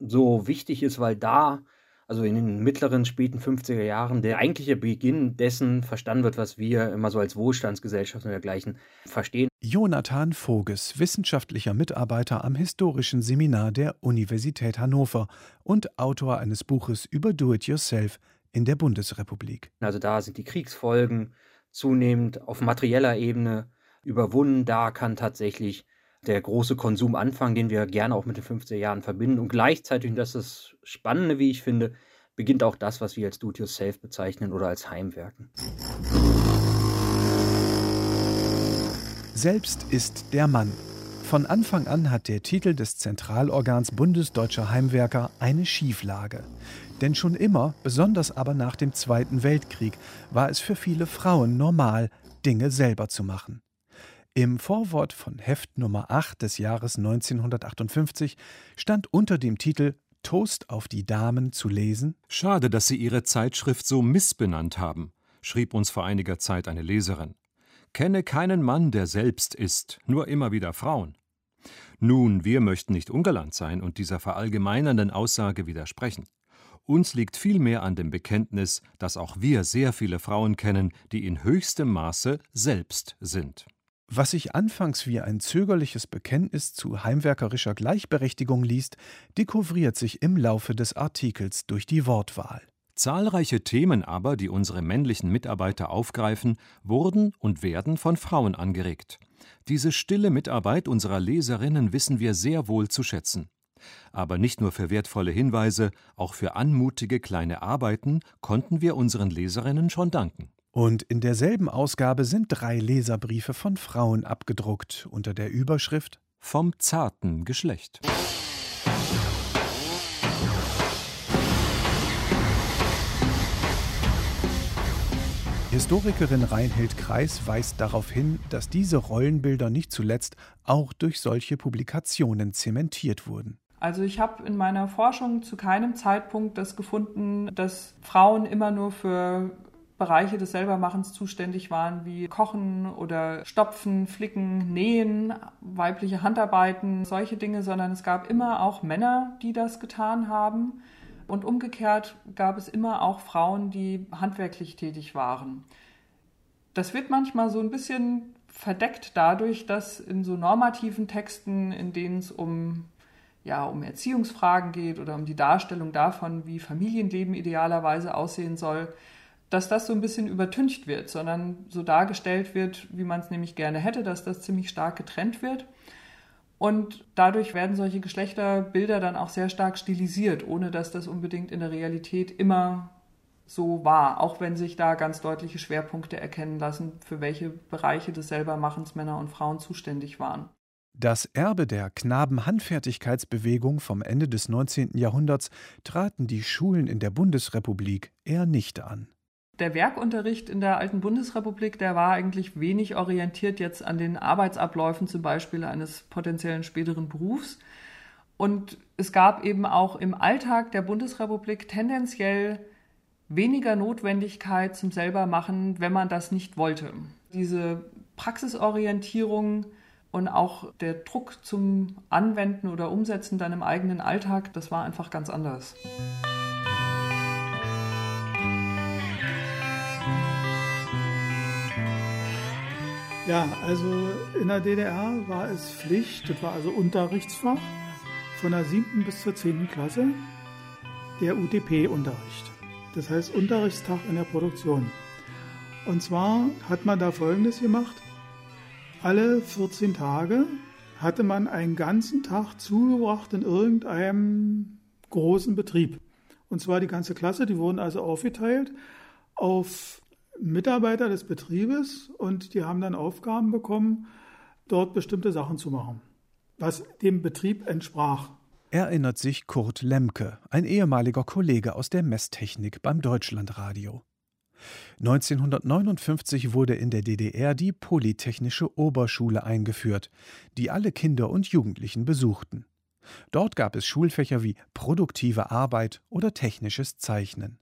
so wichtig ist, weil da, also in den mittleren, späten 50er Jahren, der eigentliche Beginn dessen verstanden wird, was wir immer so als Wohlstandsgesellschaft und dergleichen verstehen. Jonathan Voges, wissenschaftlicher Mitarbeiter am Historischen Seminar der Universität Hannover und Autor eines Buches über Do-it-yourself in der Bundesrepublik. Also da sind die Kriegsfolgen zunehmend auf materieller Ebene überwunden. Da kann tatsächlich der große Konsum anfangen, den wir gerne auch mit den 50er Jahren verbinden. Und gleichzeitig, und das ist das Spannende, wie ich finde, beginnt auch das, was wir als Do-it-yourself bezeichnen oder als Heimwerken. Selbst ist der Mann. Von Anfang an hat der Titel des Zentralorgans Bundesdeutscher Heimwerker eine Schieflage. Denn schon immer, besonders aber nach dem Zweiten Weltkrieg, war es für viele Frauen normal, Dinge selber zu machen. Im Vorwort von Heft Nummer 8 des Jahres 1958 stand unter dem Titel Toast auf die Damen zu lesen. Schade, dass Sie Ihre Zeitschrift so missbenannt haben, schrieb uns vor einiger Zeit eine Leserin. Kenne keinen Mann, der selbst ist, nur immer wieder Frauen. Nun, wir möchten nicht ungalant sein und dieser verallgemeinernden Aussage widersprechen. Uns liegt vielmehr an dem Bekenntnis, dass auch wir sehr viele Frauen kennen, die in höchstem Maße selbst sind. Was sich anfangs wie ein zögerliches Bekenntnis zu heimwerkerischer Gleichberechtigung liest, dekouvriert sich im Laufe des Artikels durch die Wortwahl. Zahlreiche Themen aber, die unsere männlichen Mitarbeiter aufgreifen, wurden und werden von Frauen angeregt. Diese stille Mitarbeit unserer Leserinnen wissen wir sehr wohl zu schätzen. Aber nicht nur für wertvolle Hinweise, auch für anmutige kleine Arbeiten konnten wir unseren Leserinnen schon danken. Und in derselben Ausgabe sind drei Leserbriefe von Frauen abgedruckt unter der Überschrift Vom zarten Geschlecht. Historikerin Reinhild Kreis weist darauf hin, dass diese Rollenbilder nicht zuletzt auch durch solche Publikationen zementiert wurden. Also ich habe in meiner Forschung zu keinem Zeitpunkt das gefunden, dass Frauen immer nur für Bereiche des Selbermachens zuständig waren, wie Kochen oder Stopfen, Flicken, Nähen, weibliche Handarbeiten, solche Dinge, sondern es gab immer auch Männer, die das getan haben. Und umgekehrt gab es immer auch Frauen, die handwerklich tätig waren. Das wird manchmal so ein bisschen verdeckt dadurch, dass in so normativen Texten, in denen es um, ja, um Erziehungsfragen geht oder um die Darstellung davon, wie Familienleben idealerweise aussehen soll, dass das so ein bisschen übertüncht wird, sondern so dargestellt wird, wie man es nämlich gerne hätte, dass das ziemlich stark getrennt wird. Und dadurch werden solche Geschlechterbilder dann auch sehr stark stilisiert, ohne dass das unbedingt in der Realität immer so war, auch wenn sich da ganz deutliche Schwerpunkte erkennen lassen, für welche Bereiche des Selbermachens Männer und Frauen zuständig waren. Das Erbe der Knabenhandfertigkeitsbewegung vom Ende des 19. Jahrhunderts traten die Schulen in der Bundesrepublik eher nicht an der Werkunterricht in der alten Bundesrepublik, der war eigentlich wenig orientiert jetzt an den Arbeitsabläufen zum Beispiel eines potenziellen späteren Berufs. Und es gab eben auch im Alltag der Bundesrepublik tendenziell weniger Notwendigkeit zum Selbermachen, wenn man das nicht wollte. Diese Praxisorientierung Und auch der Druck zum Anwenden oder Umsetzen dann im eigenen Alltag, das war einfach ganz anders. Ja, also in der DDR war es Pflicht, das war also Unterrichtsfach von der siebten bis zur zehnten Klasse, der UTP-Unterricht. Das heißt Unterrichtstag in der Produktion. Und zwar hat man da Folgendes gemacht. Alle 14 Tage hatte man einen ganzen Tag zugebracht in irgendeinem großen Betrieb. Und zwar die ganze Klasse, die wurden also aufgeteilt auf Mitarbeiter des Betriebes und die haben dann Aufgaben bekommen, dort bestimmte Sachen zu machen, was dem Betrieb entsprach. Erinnert sich Kurt Lemke, ein ehemaliger Kollege aus der Messtechnik beim Deutschlandradio. 1959 wurde in der DDR die Polytechnische Oberschule eingeführt, die alle Kinder und Jugendlichen besuchten. Dort gab es Schulfächer wie produktive Arbeit oder technisches Zeichnen.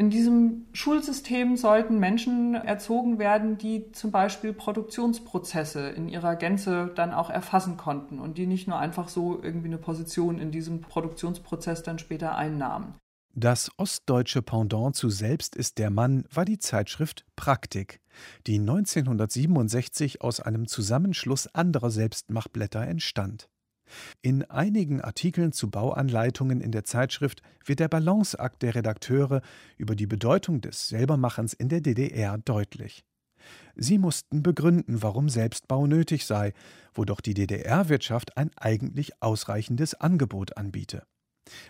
In diesem Schulsystem sollten Menschen erzogen werden, die zum Beispiel Produktionsprozesse in ihrer Gänze dann auch erfassen konnten und die nicht nur einfach so irgendwie eine Position in diesem Produktionsprozess dann später einnahmen. Das ostdeutsche Pendant zu Selbst ist der Mann war die Zeitschrift Praktik, die 1967 aus einem Zusammenschluss anderer Selbstmachblätter entstand. In einigen Artikeln zu Bauanleitungen in der Zeitschrift wird der Balanceakt der Redakteure über die Bedeutung des Selbermachens in der DDR deutlich. Sie mussten begründen, warum Selbstbau nötig sei, wo doch die DDR-Wirtschaft ein eigentlich ausreichendes Angebot anbiete.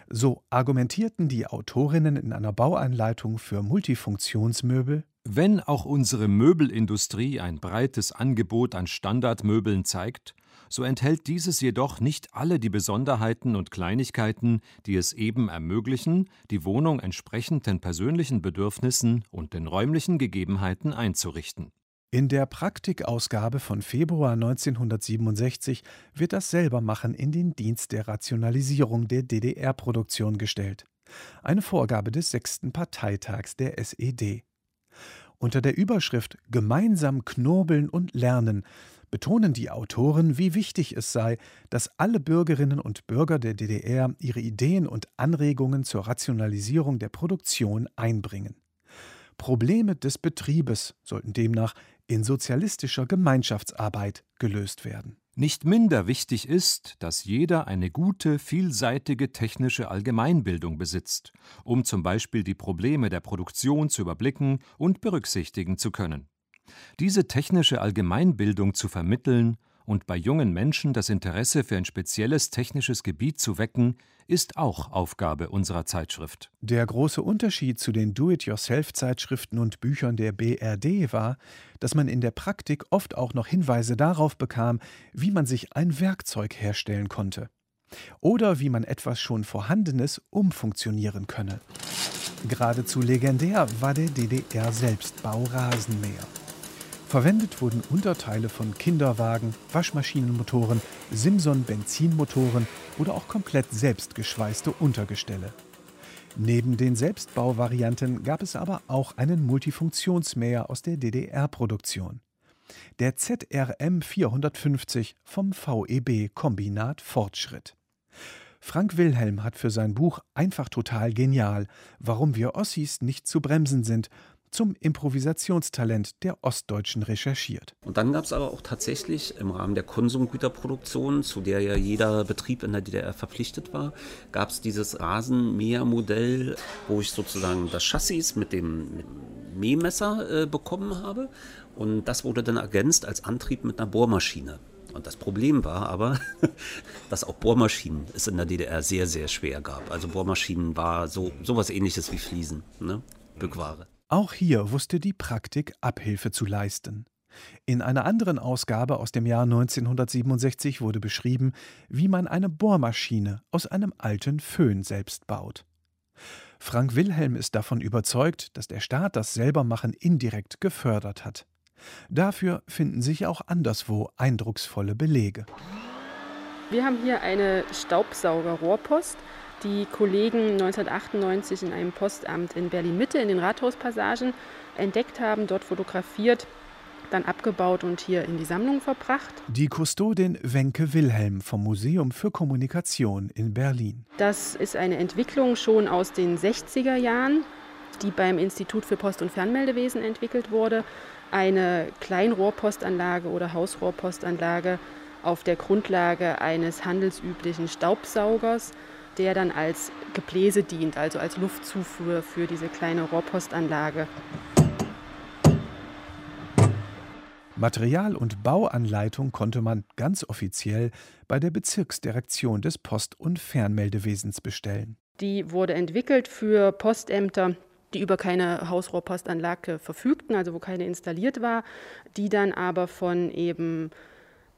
So argumentierten die Autorinnen in einer Bauanleitung für Multifunktionsmöbel Wenn auch unsere Möbelindustrie ein breites Angebot an Standardmöbeln zeigt, so enthält dieses jedoch nicht alle die Besonderheiten und Kleinigkeiten, die es eben ermöglichen, die Wohnung entsprechend den persönlichen Bedürfnissen und den räumlichen Gegebenheiten einzurichten. In der Praktikausgabe von Februar 1967 wird das Selbermachen in den Dienst der Rationalisierung der DDR-Produktion gestellt. Eine Vorgabe des sechsten Parteitags der SED. Unter der Überschrift Gemeinsam knobeln und lernen betonen die Autoren, wie wichtig es sei, dass alle Bürgerinnen und Bürger der DDR ihre Ideen und Anregungen zur Rationalisierung der Produktion einbringen. Probleme des Betriebes sollten demnach in sozialistischer Gemeinschaftsarbeit gelöst werden. Nicht minder wichtig ist, dass jeder eine gute, vielseitige technische Allgemeinbildung besitzt, um zum Beispiel die Probleme der Produktion zu überblicken und berücksichtigen zu können. Diese technische Allgemeinbildung zu vermitteln und bei jungen Menschen das Interesse für ein spezielles technisches Gebiet zu wecken, ist auch Aufgabe unserer Zeitschrift. Der große Unterschied zu den Do-it-yourself-Zeitschriften und Büchern der BRD war, dass man in der Praktik oft auch noch Hinweise darauf bekam, wie man sich ein Werkzeug herstellen konnte. Oder wie man etwas schon Vorhandenes umfunktionieren könne. Geradezu legendär war der DDR-Selbstbau Rasenmäher. Verwendet wurden Unterteile von Kinderwagen, Waschmaschinenmotoren, Simson-Benzinmotoren oder auch komplett selbstgeschweißte Untergestelle. Neben den Selbstbauvarianten gab es aber auch einen Multifunktionsmäher aus der DDR-Produktion. Der ZRM 450 vom VEB Kombinat Fortschritt. Frank Wilhelm hat für sein Buch Einfach total genial, warum wir Ossis nicht zu bremsen sind, zum Improvisationstalent der Ostdeutschen recherchiert. Und dann gab es aber auch tatsächlich im Rahmen der Konsumgüterproduktion, zu der ja jeder Betrieb in der DDR verpflichtet war, gab es dieses Rasenmähermodell, wo ich sozusagen das Chassis mit dem, Mähmesser äh, bekommen habe. Und das wurde dann ergänzt als Antrieb mit einer Bohrmaschine. Und das Problem war aber, dass auch Bohrmaschinen es in der DDR sehr, sehr schwer gab. Also Bohrmaschinen war so sowas ähnliches wie Fliesen, ne? Bückware. Auch hier wusste die Praktik Abhilfe zu leisten. In einer anderen Ausgabe aus dem Jahr 1967 wurde beschrieben, wie man eine Bohrmaschine aus einem alten Föhn selbst baut. Frank Wilhelm ist davon überzeugt, dass der Staat das Selbermachen indirekt gefördert hat. Dafür finden sich auch anderswo eindrucksvolle Belege. Wir haben hier eine Staubsaugerrohrpost, die Kollegen 1998 in einem Postamt in Berlin-Mitte in den Rathauspassagen entdeckt haben, dort fotografiert, dann abgebaut und hier in die Sammlung verbracht. Die Kustodin Wenke Wilhelm vom Museum für Kommunikation in Berlin. Das ist eine Entwicklung schon aus den 60er Jahren, die beim Institut für Post- und Fernmeldewesen entwickelt wurde. Eine Kleinrohrpostanlage oder Hausrohrpostanlage auf der Grundlage eines handelsüblichen Staubsaugers, der dann als Gebläse dient, also als Luftzufuhr für diese kleine Rohrpostanlage. Material- und Bauanleitung konnte man ganz offiziell bei der Bezirksdirektion des Post- und Fernmeldewesens bestellen. Die wurde entwickelt für Postämter, die über keine Hausrohrpostanlage verfügten, also wo keine installiert war, die dann aber von eben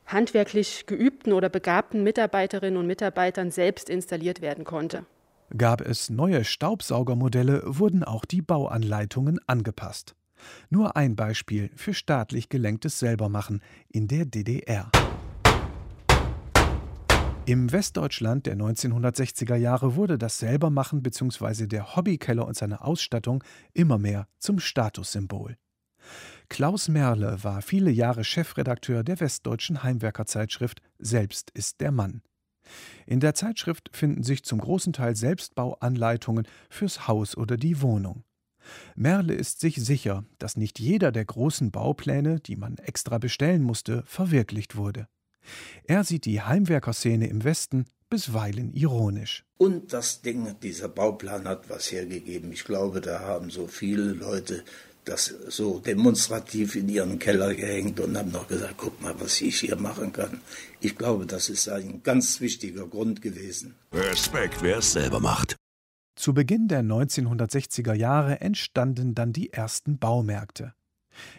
handwerklich geübten oder begabten Mitarbeiterinnen und Mitarbeitern selbst installiert werden konnte. Gab es neue Staubsaugermodelle, wurden auch die Bauanleitungen angepasst. Nur ein Beispiel für staatlich gelenktes Selbermachen in der DDR. Im Westdeutschland der 1960er Jahre wurde das Selbermachen bzw. der Hobbykeller und seine Ausstattung immer mehr zum Statussymbol. Klaus Merle war viele Jahre Chefredakteur der Westdeutschen Heimwerkerzeitschrift Selbst ist der Mann. In der Zeitschrift finden sich zum großen Teil Selbstbauanleitungen fürs Haus oder die Wohnung. Merle ist sich sicher, dass nicht jeder der großen Baupläne, die man extra bestellen musste, verwirklicht wurde. Er sieht die Heimwerkerszene im Westen bisweilen ironisch. Und das Ding, dieser Bauplan hat was hergegeben. Ich glaube, da haben so viele Leute das so demonstrativ in ihren Keller gehängt und haben noch gesagt, guck mal, was ich hier machen kann. Ich glaube, das ist ein ganz wichtiger Grund gewesen. Respekt, wer es selber macht. Zu Beginn der 1960er Jahre entstanden dann die ersten Baumärkte.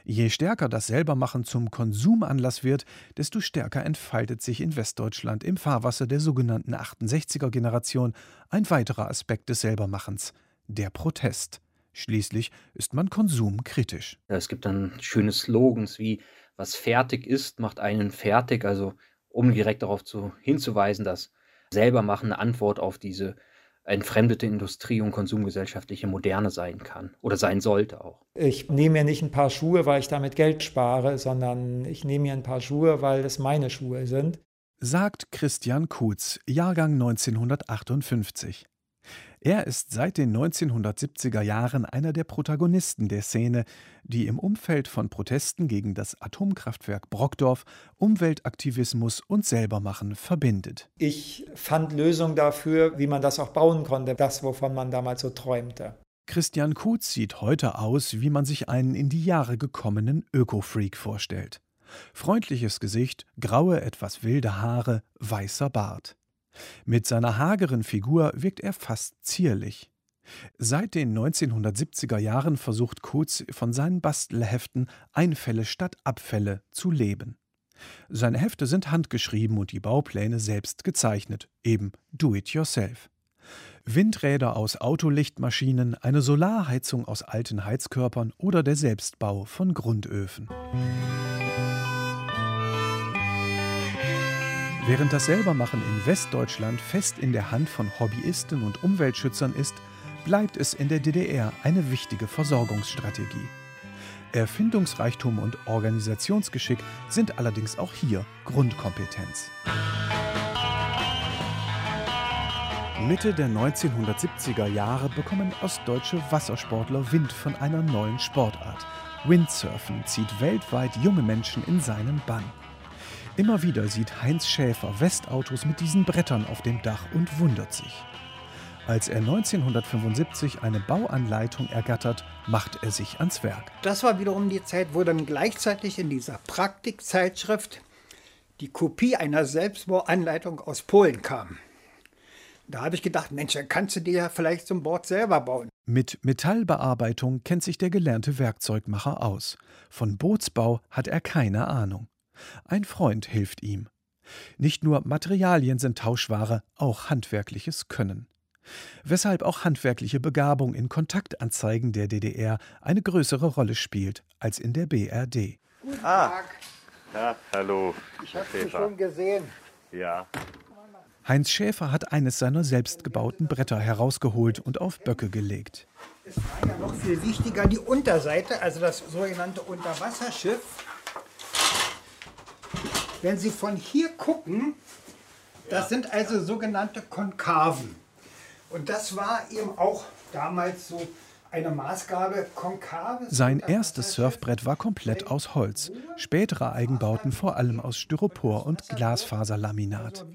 Je stärker das Selbermachen zum Konsumanlass wird, desto stärker entfaltet sich in Westdeutschland im Fahrwasser der sogenannten 68er Generation ein weiterer Aspekt des Selbermachens, der Protest. Schließlich ist man konsumkritisch. Es gibt dann schöne Slogans wie was fertig ist, macht einen fertig, also um direkt darauf zu, hinzuweisen, dass Selbermachen eine Antwort auf diese entfremdete Industrie und konsumgesellschaftliche Moderne sein kann oder sein sollte auch. Ich nehme mir nicht ein paar Schuhe, weil ich damit Geld spare, sondern ich nehme mir ein paar Schuhe, weil es meine Schuhe sind. Sagt Christian Kutz, Jahrgang 1958. Er ist seit den 1970er Jahren einer der Protagonisten der Szene, die im Umfeld von Protesten gegen das Atomkraftwerk Brockdorf Umweltaktivismus und Selbermachen verbindet. Ich fand Lösungen dafür, wie man das auch bauen konnte, das, wovon man damals so träumte. Christian Kutz sieht heute aus, wie man sich einen in die Jahre gekommenen Öko-Freak vorstellt. Freundliches Gesicht, graue, etwas wilde Haare, weißer Bart. Mit seiner hageren Figur wirkt er fast zierlich. Seit den 1970er Jahren versucht Kutz von seinen Bastelheften Einfälle statt Abfälle zu leben. Seine Hefte sind handgeschrieben und die Baupläne selbst gezeichnet, eben do it yourself. Windräder aus Autolichtmaschinen, eine Solarheizung aus alten Heizkörpern oder der Selbstbau von Grundöfen. Während das Selbermachen in Westdeutschland fest in der Hand von Hobbyisten und Umweltschützern ist, bleibt es in der DDR eine wichtige Versorgungsstrategie. Erfindungsreichtum und Organisationsgeschick sind allerdings auch hier Grundkompetenz. Mitte der 1970er Jahre bekommen ostdeutsche Wassersportler Wind von einer neuen Sportart. Windsurfen zieht weltweit junge Menschen in seinen Bann. Immer wieder sieht Heinz Schäfer Westautos mit diesen Brettern auf dem Dach und wundert sich. Als er 1975 eine Bauanleitung ergattert, macht er sich ans Werk. Das war wiederum die Zeit, wo dann gleichzeitig in dieser Praktikzeitschrift die Kopie einer Selbstbauanleitung aus Polen kam. Da habe ich gedacht, Mensch, dann kannst du dir ja vielleicht so ein Board selber bauen. Mit Metallbearbeitung kennt sich der gelernte Werkzeugmacher aus. Von Bootsbau hat er keine Ahnung. Ein Freund hilft ihm. Nicht nur Materialien sind Tauschware, auch handwerkliches Können. Weshalb auch handwerkliche Begabung in Kontaktanzeigen der DDR eine größere Rolle spielt als in der BRD. Guten Ah. Tag. Ja, hallo. Ich habe Sie schon gesehen. Ja. Heinz Schäfer hat eines seiner selbstgebauten Bretter herausgeholt und auf Böcke gelegt. Es war ja noch viel wichtiger die Unterseite, also das sogenannte Unterwasserschiff. Wenn Sie von hier gucken, das sind also sogenannte Konkaven. Und das war eben auch damals so eine Maßgabe konkave. Sein erstes Surfbrett war komplett aus Holz, spätere Eigenbauten vor allem aus Styropor und Glasfaserlaminat.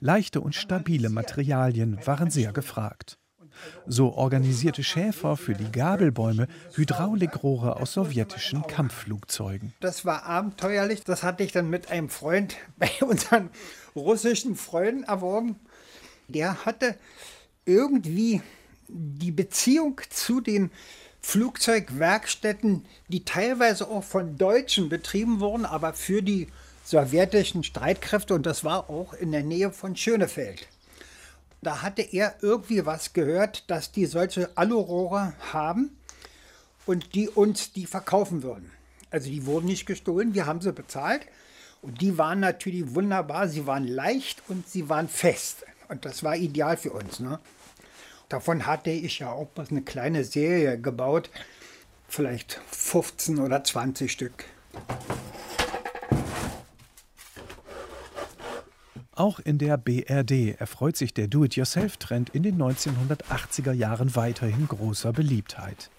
Leichte und stabile Materialien waren sehr gefragt. So organisierte Schäfer für die Gabelbäume Hydraulikrohre aus sowjetischen Kampfflugzeugen. Das war abenteuerlich. Das hatte ich dann mit einem Freund bei unseren russischen Freunden erworben. Der hatte irgendwie die Beziehung zu den Flugzeugwerkstätten, die teilweise auch von Deutschen betrieben wurden, aber für die sowjetischen Streitkräfte und das war auch in der Nähe von Schönefeld. Da hatte er irgendwie was gehört, dass die solche Alurohre haben und die uns die verkaufen würden. Also die wurden nicht gestohlen, wir haben sie bezahlt und die waren natürlich wunderbar, sie waren leicht und sie waren fest und das war ideal für uns. Ne? Davon hatte ich ja auch bloß eine kleine Serie gebaut, vielleicht 15 oder 20 Stück. Auch in der BRD erfreut sich der Do-it-yourself-Trend in den 1980er Jahren weiterhin großer Beliebtheit.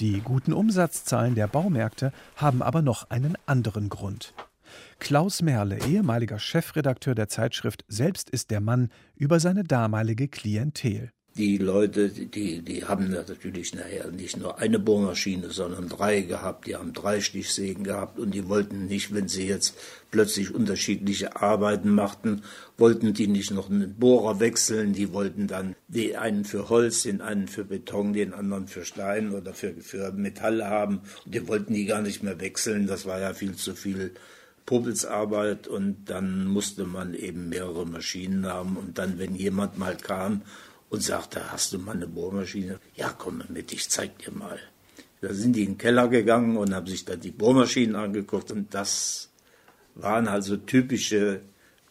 Die guten Umsatzzahlen der Baumärkte haben aber noch einen anderen Grund. Klaus Merle, ehemaliger Chefredakteur der Zeitschrift Selbst ist der Mann, über seine damalige Klientel die Leute, die, die haben natürlich nachher nicht nur eine Bohrmaschine, sondern drei gehabt. Die haben drei Stichsägen gehabt und die wollten nicht, wenn sie jetzt plötzlich unterschiedliche Arbeiten machten, wollten die nicht noch einen Bohrer wechseln. Die wollten dann den einen für Holz, den einen für Beton, den anderen für Stein oder für, für Metall haben. Und die wollten die gar nicht mehr wechseln. Das war ja viel zu viel Puppelsarbeit und dann musste man eben mehrere Maschinen haben und dann, wenn jemand mal kam und sagte, hast du mal eine Bohrmaschine? Ja, komm mit, ich zeig dir mal. Da sind die in den Keller gegangen und haben sich da die Bohrmaschinen angeguckt und das waren also typische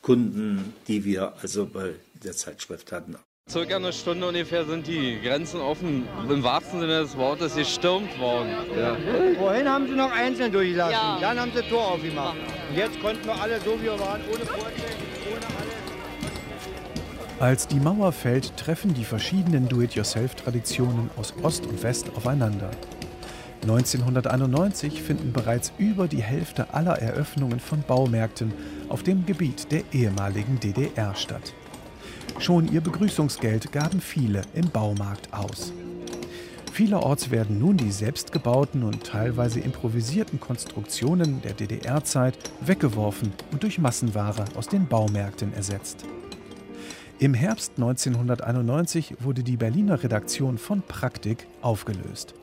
Kunden, die wir also bei der Zeitschrift hatten. Circa eine Stunde ungefähr sind die Grenzen offen, im wahrsten Sinne des Wortes gestürmt worden. Ja. Vorhin haben sie noch einzeln durchgelassen, ja. dann haben sie Tor aufgemacht. Und jetzt konnten wir alle so, wie wir waren, ohne Vorzeichen. Als die Mauer fällt, treffen die verschiedenen Do-it-yourself-Traditionen aus Ost und West aufeinander. 1991 finden bereits über die Hälfte aller Eröffnungen von Baumärkten auf dem Gebiet der ehemaligen DDR statt. Schon ihr Begrüßungsgeld gaben viele im Baumarkt aus. Vielerorts werden nun die selbstgebauten und teilweise improvisierten Konstruktionen der DDR-Zeit weggeworfen und durch Massenware aus den Baumärkten ersetzt. Im Herbst 1991 wurde die Berliner Redaktion von Praktik aufgelöst.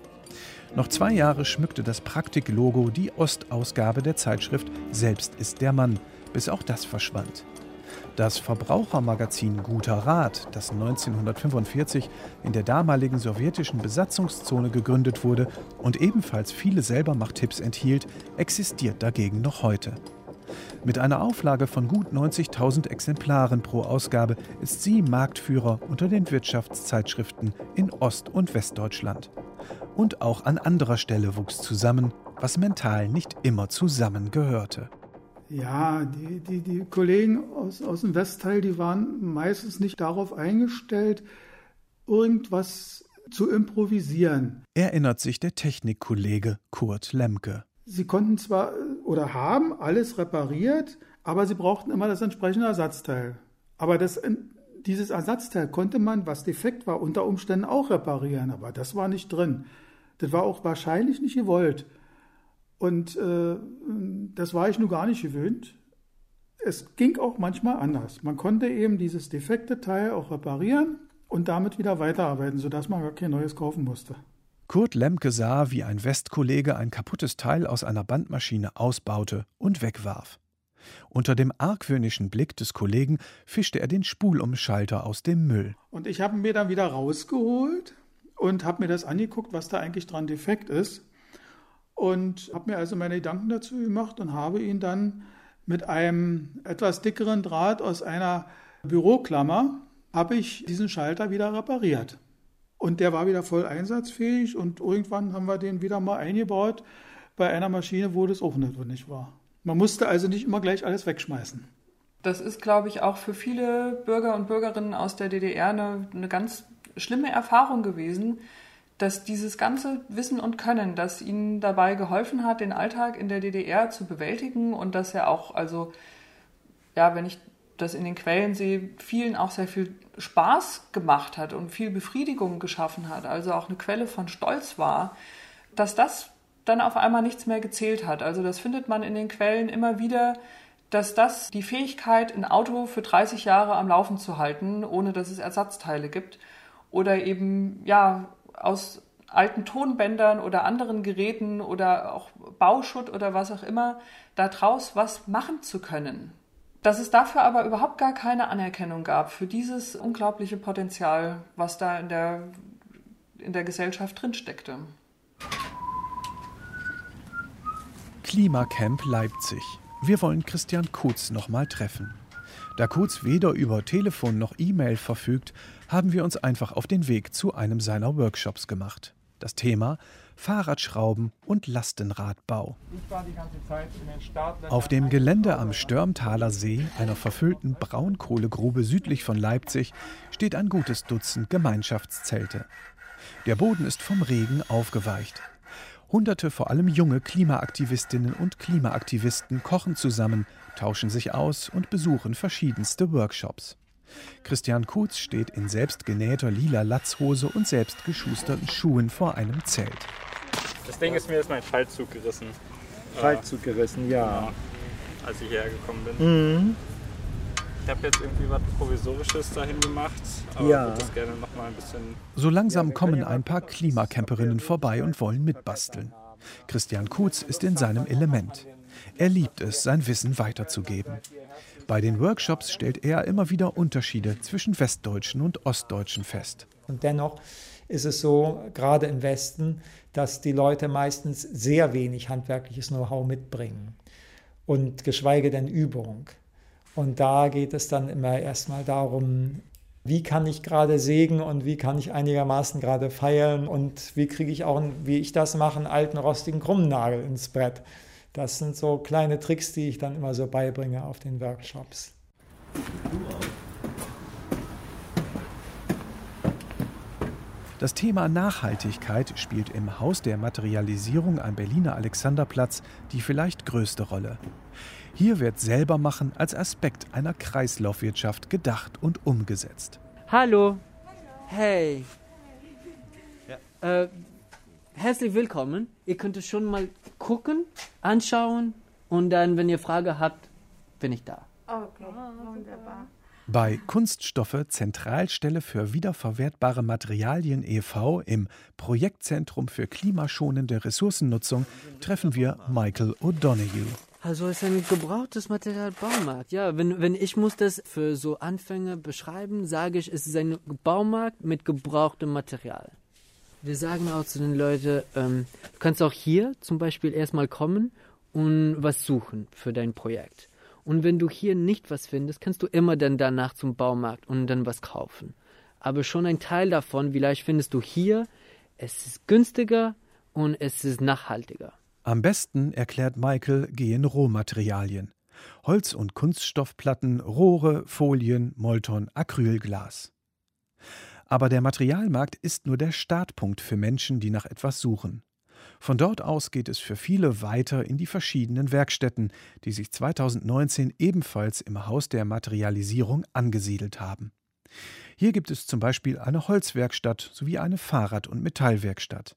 Noch zwei Jahre schmückte das Praktik-Logo die Ostausgabe der Zeitschrift Selbst ist der Mann, bis auch das verschwand. Das Verbrauchermagazin Guter Rat, das 1945 in der damaligen sowjetischen Besatzungszone gegründet wurde und ebenfalls viele Selbermachttipps enthielt, existiert dagegen noch heute. Mit einer Auflage von gut 90.000 Exemplaren pro Ausgabe ist sie Marktführer unter den Wirtschaftszeitschriften in Ost- und Westdeutschland. Und auch an anderer Stelle wuchs zusammen, was mental nicht immer zusammengehörte. Ja, die, die, die Kollegen aus, aus dem Westteil, die waren meistens nicht darauf eingestellt, irgendwas zu improvisieren. Erinnert sich der Technikkollege Kurt Lemke. Sie konnten zwar oder haben alles repariert, aber sie brauchten immer das entsprechende Ersatzteil. Aber das, dieses Ersatzteil konnte man, was defekt war, unter Umständen auch reparieren, aber das war nicht drin. Das war auch wahrscheinlich nicht gewollt. Und äh, das war ich nur gar nicht gewöhnt. Es ging auch manchmal anders. Man konnte eben dieses defekte Teil auch reparieren und damit wieder weiterarbeiten, sodass man gar kein neues kaufen musste. Kurt Lemke sah, wie ein Westkollege ein kaputtes Teil aus einer Bandmaschine ausbaute und wegwarf. Unter dem argwöhnischen Blick des Kollegen fischte er den Spulumschalter aus dem Müll. Und ich habe ihn mir dann wieder rausgeholt und habe mir das angeguckt, was da eigentlich dran defekt ist. Und habe mir also meine Gedanken dazu gemacht und habe ihn dann mit einem etwas dickeren Draht aus einer Büroklammer, habe ich diesen Schalter wieder repariert. Und der war wieder voll einsatzfähig und irgendwann haben wir den wieder mal eingebaut bei einer Maschine, wo das auch notwendig war. Man musste also nicht immer gleich alles wegschmeißen. Das ist, glaube ich, auch für viele Bürger und Bürgerinnen aus der DDR eine, eine ganz schlimme Erfahrung gewesen, dass dieses ganze Wissen und Können, das ihnen dabei geholfen hat, den Alltag in der DDR zu bewältigen und dass er auch, also, ja, wenn ich das in den Quellen sehe, vielen auch sehr viel Spaß gemacht hat und viel Befriedigung geschaffen hat, also auch eine Quelle von Stolz war, dass das dann auf einmal nichts mehr gezählt hat. Also das findet man in den Quellen immer wieder, dass das die Fähigkeit, ein Auto für 30 Jahre am Laufen zu halten, ohne dass es Ersatzteile gibt, oder eben ja aus alten Tonbändern oder anderen Geräten oder auch Bauschutt oder was auch immer, daraus was machen zu können. Dass es dafür aber überhaupt gar keine Anerkennung gab für dieses unglaubliche Potenzial, was da in der, in der Gesellschaft drinsteckte. Klimacamp Leipzig. Wir wollen Christian Kutz nochmal treffen. Da Kutz weder über Telefon noch E-Mail verfügt, haben wir uns einfach auf den Weg zu einem seiner Workshops gemacht. Das Thema Fahrradschrauben und Lastenradbau. Auf dem Gelände am Störmtaler See, einer verfüllten Braunkohlegrube südlich von Leipzig, steht ein gutes Dutzend Gemeinschaftszelte. Der Boden ist vom Regen aufgeweicht. Hunderte vor allem junge Klimaaktivistinnen und Klimaaktivisten kochen zusammen, tauschen sich aus und besuchen verschiedenste Workshops. Christian Kutz steht in selbstgenähter lila Latzhose und selbstgeschusterten Schuhen vor einem Zelt. Das Ding ist mir ist mein Fallzug gerissen. Fallzug gerissen, ja. ja. Als ich hierher gekommen bin. Mhm. Ich habe jetzt irgendwie was Provisorisches dahin gemacht, aber Ja. würde das gerne noch mal ein bisschen. So langsam kommen ein paar Klimacamperinnen vorbei und wollen mitbasteln. Christian Kutz ist in seinem Element. Er liebt es, sein Wissen weiterzugeben. Bei den Workshops stellt er immer wieder Unterschiede zwischen Westdeutschen und Ostdeutschen fest. Und dennoch ist es so, gerade im Westen, dass die Leute meistens sehr wenig handwerkliches Know-how mitbringen und geschweige denn Übung. Und da geht es dann immer erstmal darum, wie kann ich gerade sägen und wie kann ich einigermaßen gerade feilen und wie kriege ich auch, wie ich das mache, einen alten rostigen Krummnagel ins Brett. Das sind so kleine Tricks, die ich dann immer so beibringe auf den Workshops. Das Thema Nachhaltigkeit spielt im Haus der Materialisierung am Berliner Alexanderplatz die vielleicht größte Rolle. Hier wird Selbermachen als Aspekt einer Kreislaufwirtschaft gedacht und umgesetzt. Hallo. Hey. Äh, herzlich willkommen. Ihr könnt es schon mal gucken, anschauen und dann, wenn ihr Frage habt, bin ich da. Okay, wunderbar. Bei Kunststoffe Zentralstelle für wiederverwertbare Materialien e.V. im Projektzentrum für klimaschonende Ressourcennutzung treffen wir Michael O'Donoghue. Also es ist ein gebrauchtes Material Baumarkt. Ja, wenn, wenn ich muss das für so Anfänger beschreiben, sage ich, es ist ein Baumarkt mit gebrauchtem Material. Wir sagen auch zu den Leuten, ähm, du kannst auch hier zum Beispiel erstmal kommen und was suchen für dein Projekt. Und wenn du hier nicht was findest, kannst du immer dann danach zum Baumarkt und dann was kaufen. Aber schon ein Teil davon, vielleicht findest du hier, es ist günstiger und es ist nachhaltiger. Am besten, erklärt Michael, gehen Rohmaterialien. Holz- und Kunststoffplatten, Rohre, Folien, Molton, Acrylglas. Aber der Materialmarkt ist nur der Startpunkt für Menschen, die nach etwas suchen. Von dort aus geht es für viele weiter in die verschiedenen Werkstätten, die sich 2019 ebenfalls im Haus der Materialisierung angesiedelt haben. Hier gibt es zum Beispiel eine Holzwerkstatt sowie eine Fahrrad- und Metallwerkstatt.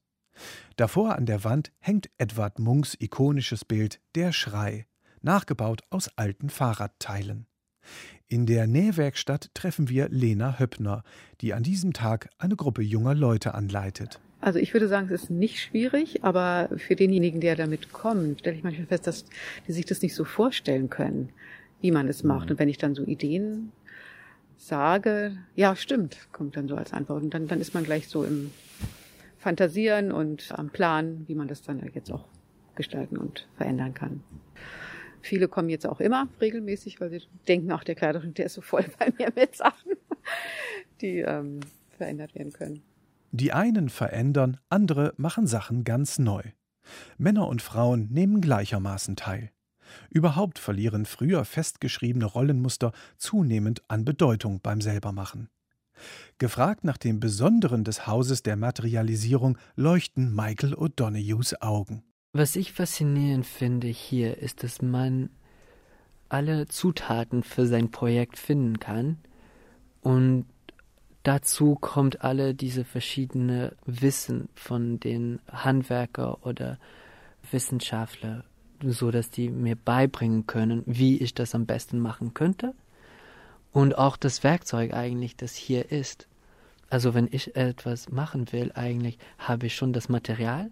Davor an der Wand hängt Edward Munks ikonisches Bild Der Schrei, nachgebaut aus alten Fahrradteilen. In der Nähwerkstatt treffen wir Lena Höppner, die an diesem Tag eine Gruppe junger Leute anleitet. Also ich würde sagen, es ist nicht schwierig, aber für denjenigen, der damit kommt, stelle ich manchmal fest, dass die sich das nicht so vorstellen können, wie man es macht. Und wenn ich dann so Ideen sage, ja, stimmt, kommt dann so als Antwort. Und dann, dann ist man gleich so im Fantasieren und am Plan, wie man das dann jetzt auch gestalten und verändern kann. Viele kommen jetzt auch immer regelmäßig, weil sie denken, auch der Kleiderschrank, der ist so voll bei mir mit Sachen, die ähm, verändert werden können. Die einen verändern, andere machen Sachen ganz neu. Männer und Frauen nehmen gleichermaßen teil. Überhaupt verlieren früher festgeschriebene Rollenmuster zunehmend an Bedeutung beim Selbermachen. Gefragt nach dem Besonderen des Hauses der Materialisierung leuchten Michael O'Donohues Augen. Was ich faszinierend finde hier, ist, dass man alle Zutaten für sein Projekt finden kann und dazu kommt alle diese verschiedene Wissen von den Handwerker oder Wissenschaftler, so dass die mir beibringen können, wie ich das am besten machen könnte und auch das Werkzeug eigentlich, das hier ist. Also wenn ich etwas machen will, eigentlich habe ich schon das Material,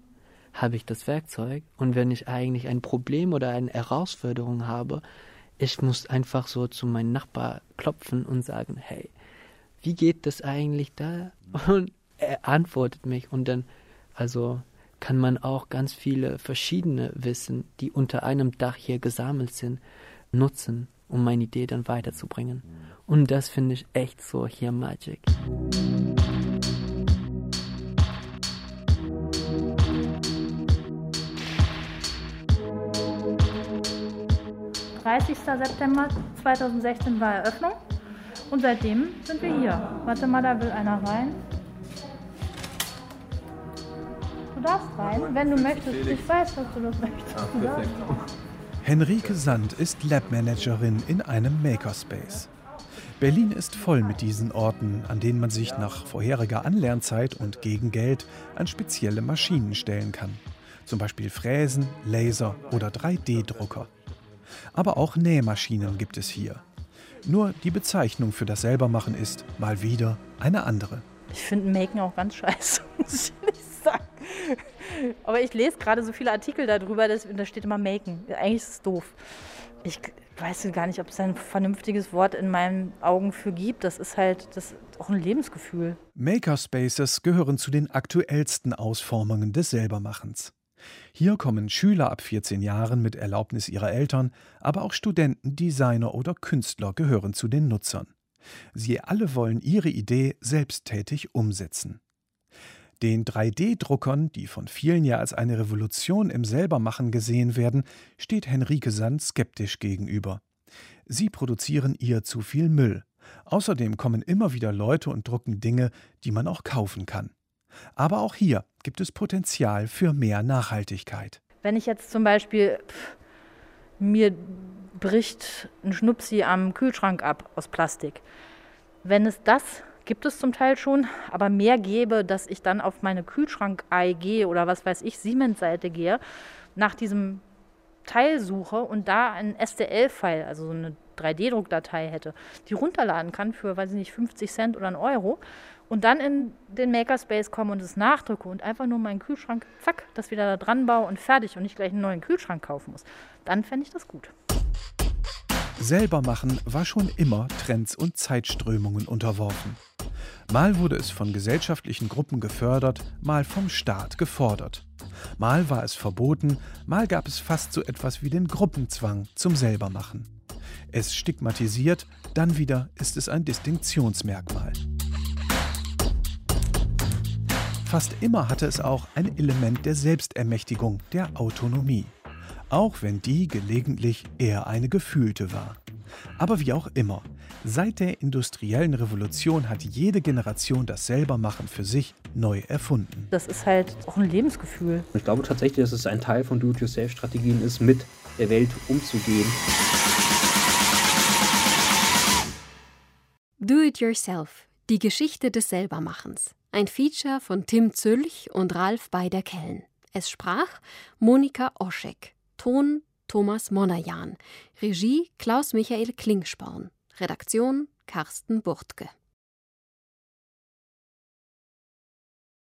habe ich das Werkzeug und wenn ich eigentlich ein Problem oder eine Herausforderung habe, ich muss einfach so zu meinem Nachbar klopfen und sagen, hey, wie geht das eigentlich da? Und er antwortet mich und dann, also kann man auch ganz viele verschiedene Wissen, die unter einem Dach hier gesammelt sind, nutzen, um meine Idee dann weiterzubringen. Und das finde ich echt so hier Magic. 30. September 2016 war Eröffnung und seitdem sind wir hier. Warte mal, da will einer rein. Du darfst rein, wenn du möchtest. Ich weiß, dass du das möchtest. Du darfst. Henrike Sand ist Labmanagerin in einem Makerspace. Berlin ist voll mit diesen Orten, an denen man sich nach vorheriger Anlernzeit und gegen Geld an spezielle Maschinen stellen kann. Zum Beispiel Fräsen, Laser oder 3D-Drucker. Aber auch Nähmaschinen gibt es hier. Nur die Bezeichnung für das Selbermachen ist mal wieder eine andere. Ich finde Maken auch ganz scheiße, muss ich nicht sagen. Aber ich lese gerade so viele Artikel darüber, dass, da steht immer Maken. Eigentlich ist es doof. Ich weiß gar nicht, ob es ein vernünftiges Wort in meinen Augen für gibt. Das ist halt das ist auch ein Lebensgefühl. Makerspaces gehören zu den aktuellsten Ausformungen des Selbermachens. Hier kommen Schüler ab 14 Jahren mit Erlaubnis ihrer Eltern, aber auch Studenten, Designer oder Künstler gehören zu den Nutzern. Sie alle wollen ihre Idee selbsttätig umsetzen. Den 3D-Druckern, die von vielen ja als eine Revolution im Selbermachen gesehen werden, steht Henrike Sand skeptisch gegenüber. Sie produzieren ihr zu viel Müll. Außerdem kommen immer wieder Leute und drucken Dinge, die man auch kaufen kann. Aber auch hier gibt es Potenzial für mehr Nachhaltigkeit. Wenn ich jetzt zum Beispiel pff, mir bricht ein Schnupsi am Kühlschrank ab aus Plastik. Wenn es das gibt es zum Teil schon, aber mehr gäbe, dass ich dann auf meine Kühlschrank-Ei gehe oder was weiß ich, Siemens-Seite gehe, nach diesem Teil suche und da einen STL-File, also so eine 3D-Druckdatei hätte, die runterladen kann für, weiß ich nicht, 50 Cent oder einen Euro und dann in den Makerspace komme und es nachdrücke und einfach nur meinen Kühlschrank, zack, das wieder da dran baue und fertig und nicht gleich einen neuen Kühlschrank kaufen muss, dann fände ich das gut. Selber machen war schon immer Trends und Zeitströmungen unterworfen. Mal wurde es von gesellschaftlichen Gruppen gefördert, mal vom Staat gefordert. Mal war es verboten, mal gab es fast so etwas wie den Gruppenzwang zum Selbermachen. Es stigmatisiert, dann wieder ist es ein Distinktionsmerkmal. Fast immer hatte es auch ein Element der Selbstermächtigung, der Autonomie. Auch wenn die gelegentlich eher eine gefühlte war. Aber wie auch immer, seit der industriellen Revolution hat jede Generation das Selbermachen für sich neu erfunden. Das ist halt auch ein Lebensgefühl. Ich glaube tatsächlich, dass es ein Teil von Do-it-yourself-Strategien ist, mit der Welt umzugehen. Do it yourself. Die Geschichte des Selbermachens. Ein Feature von Tim Zülch und Ralf Beider-Kellen. Es sprach Monika Oschek. Ton Thomas Monajan. Regie Klaus-Michael Klingsporn. Redaktion Carsten Burtke.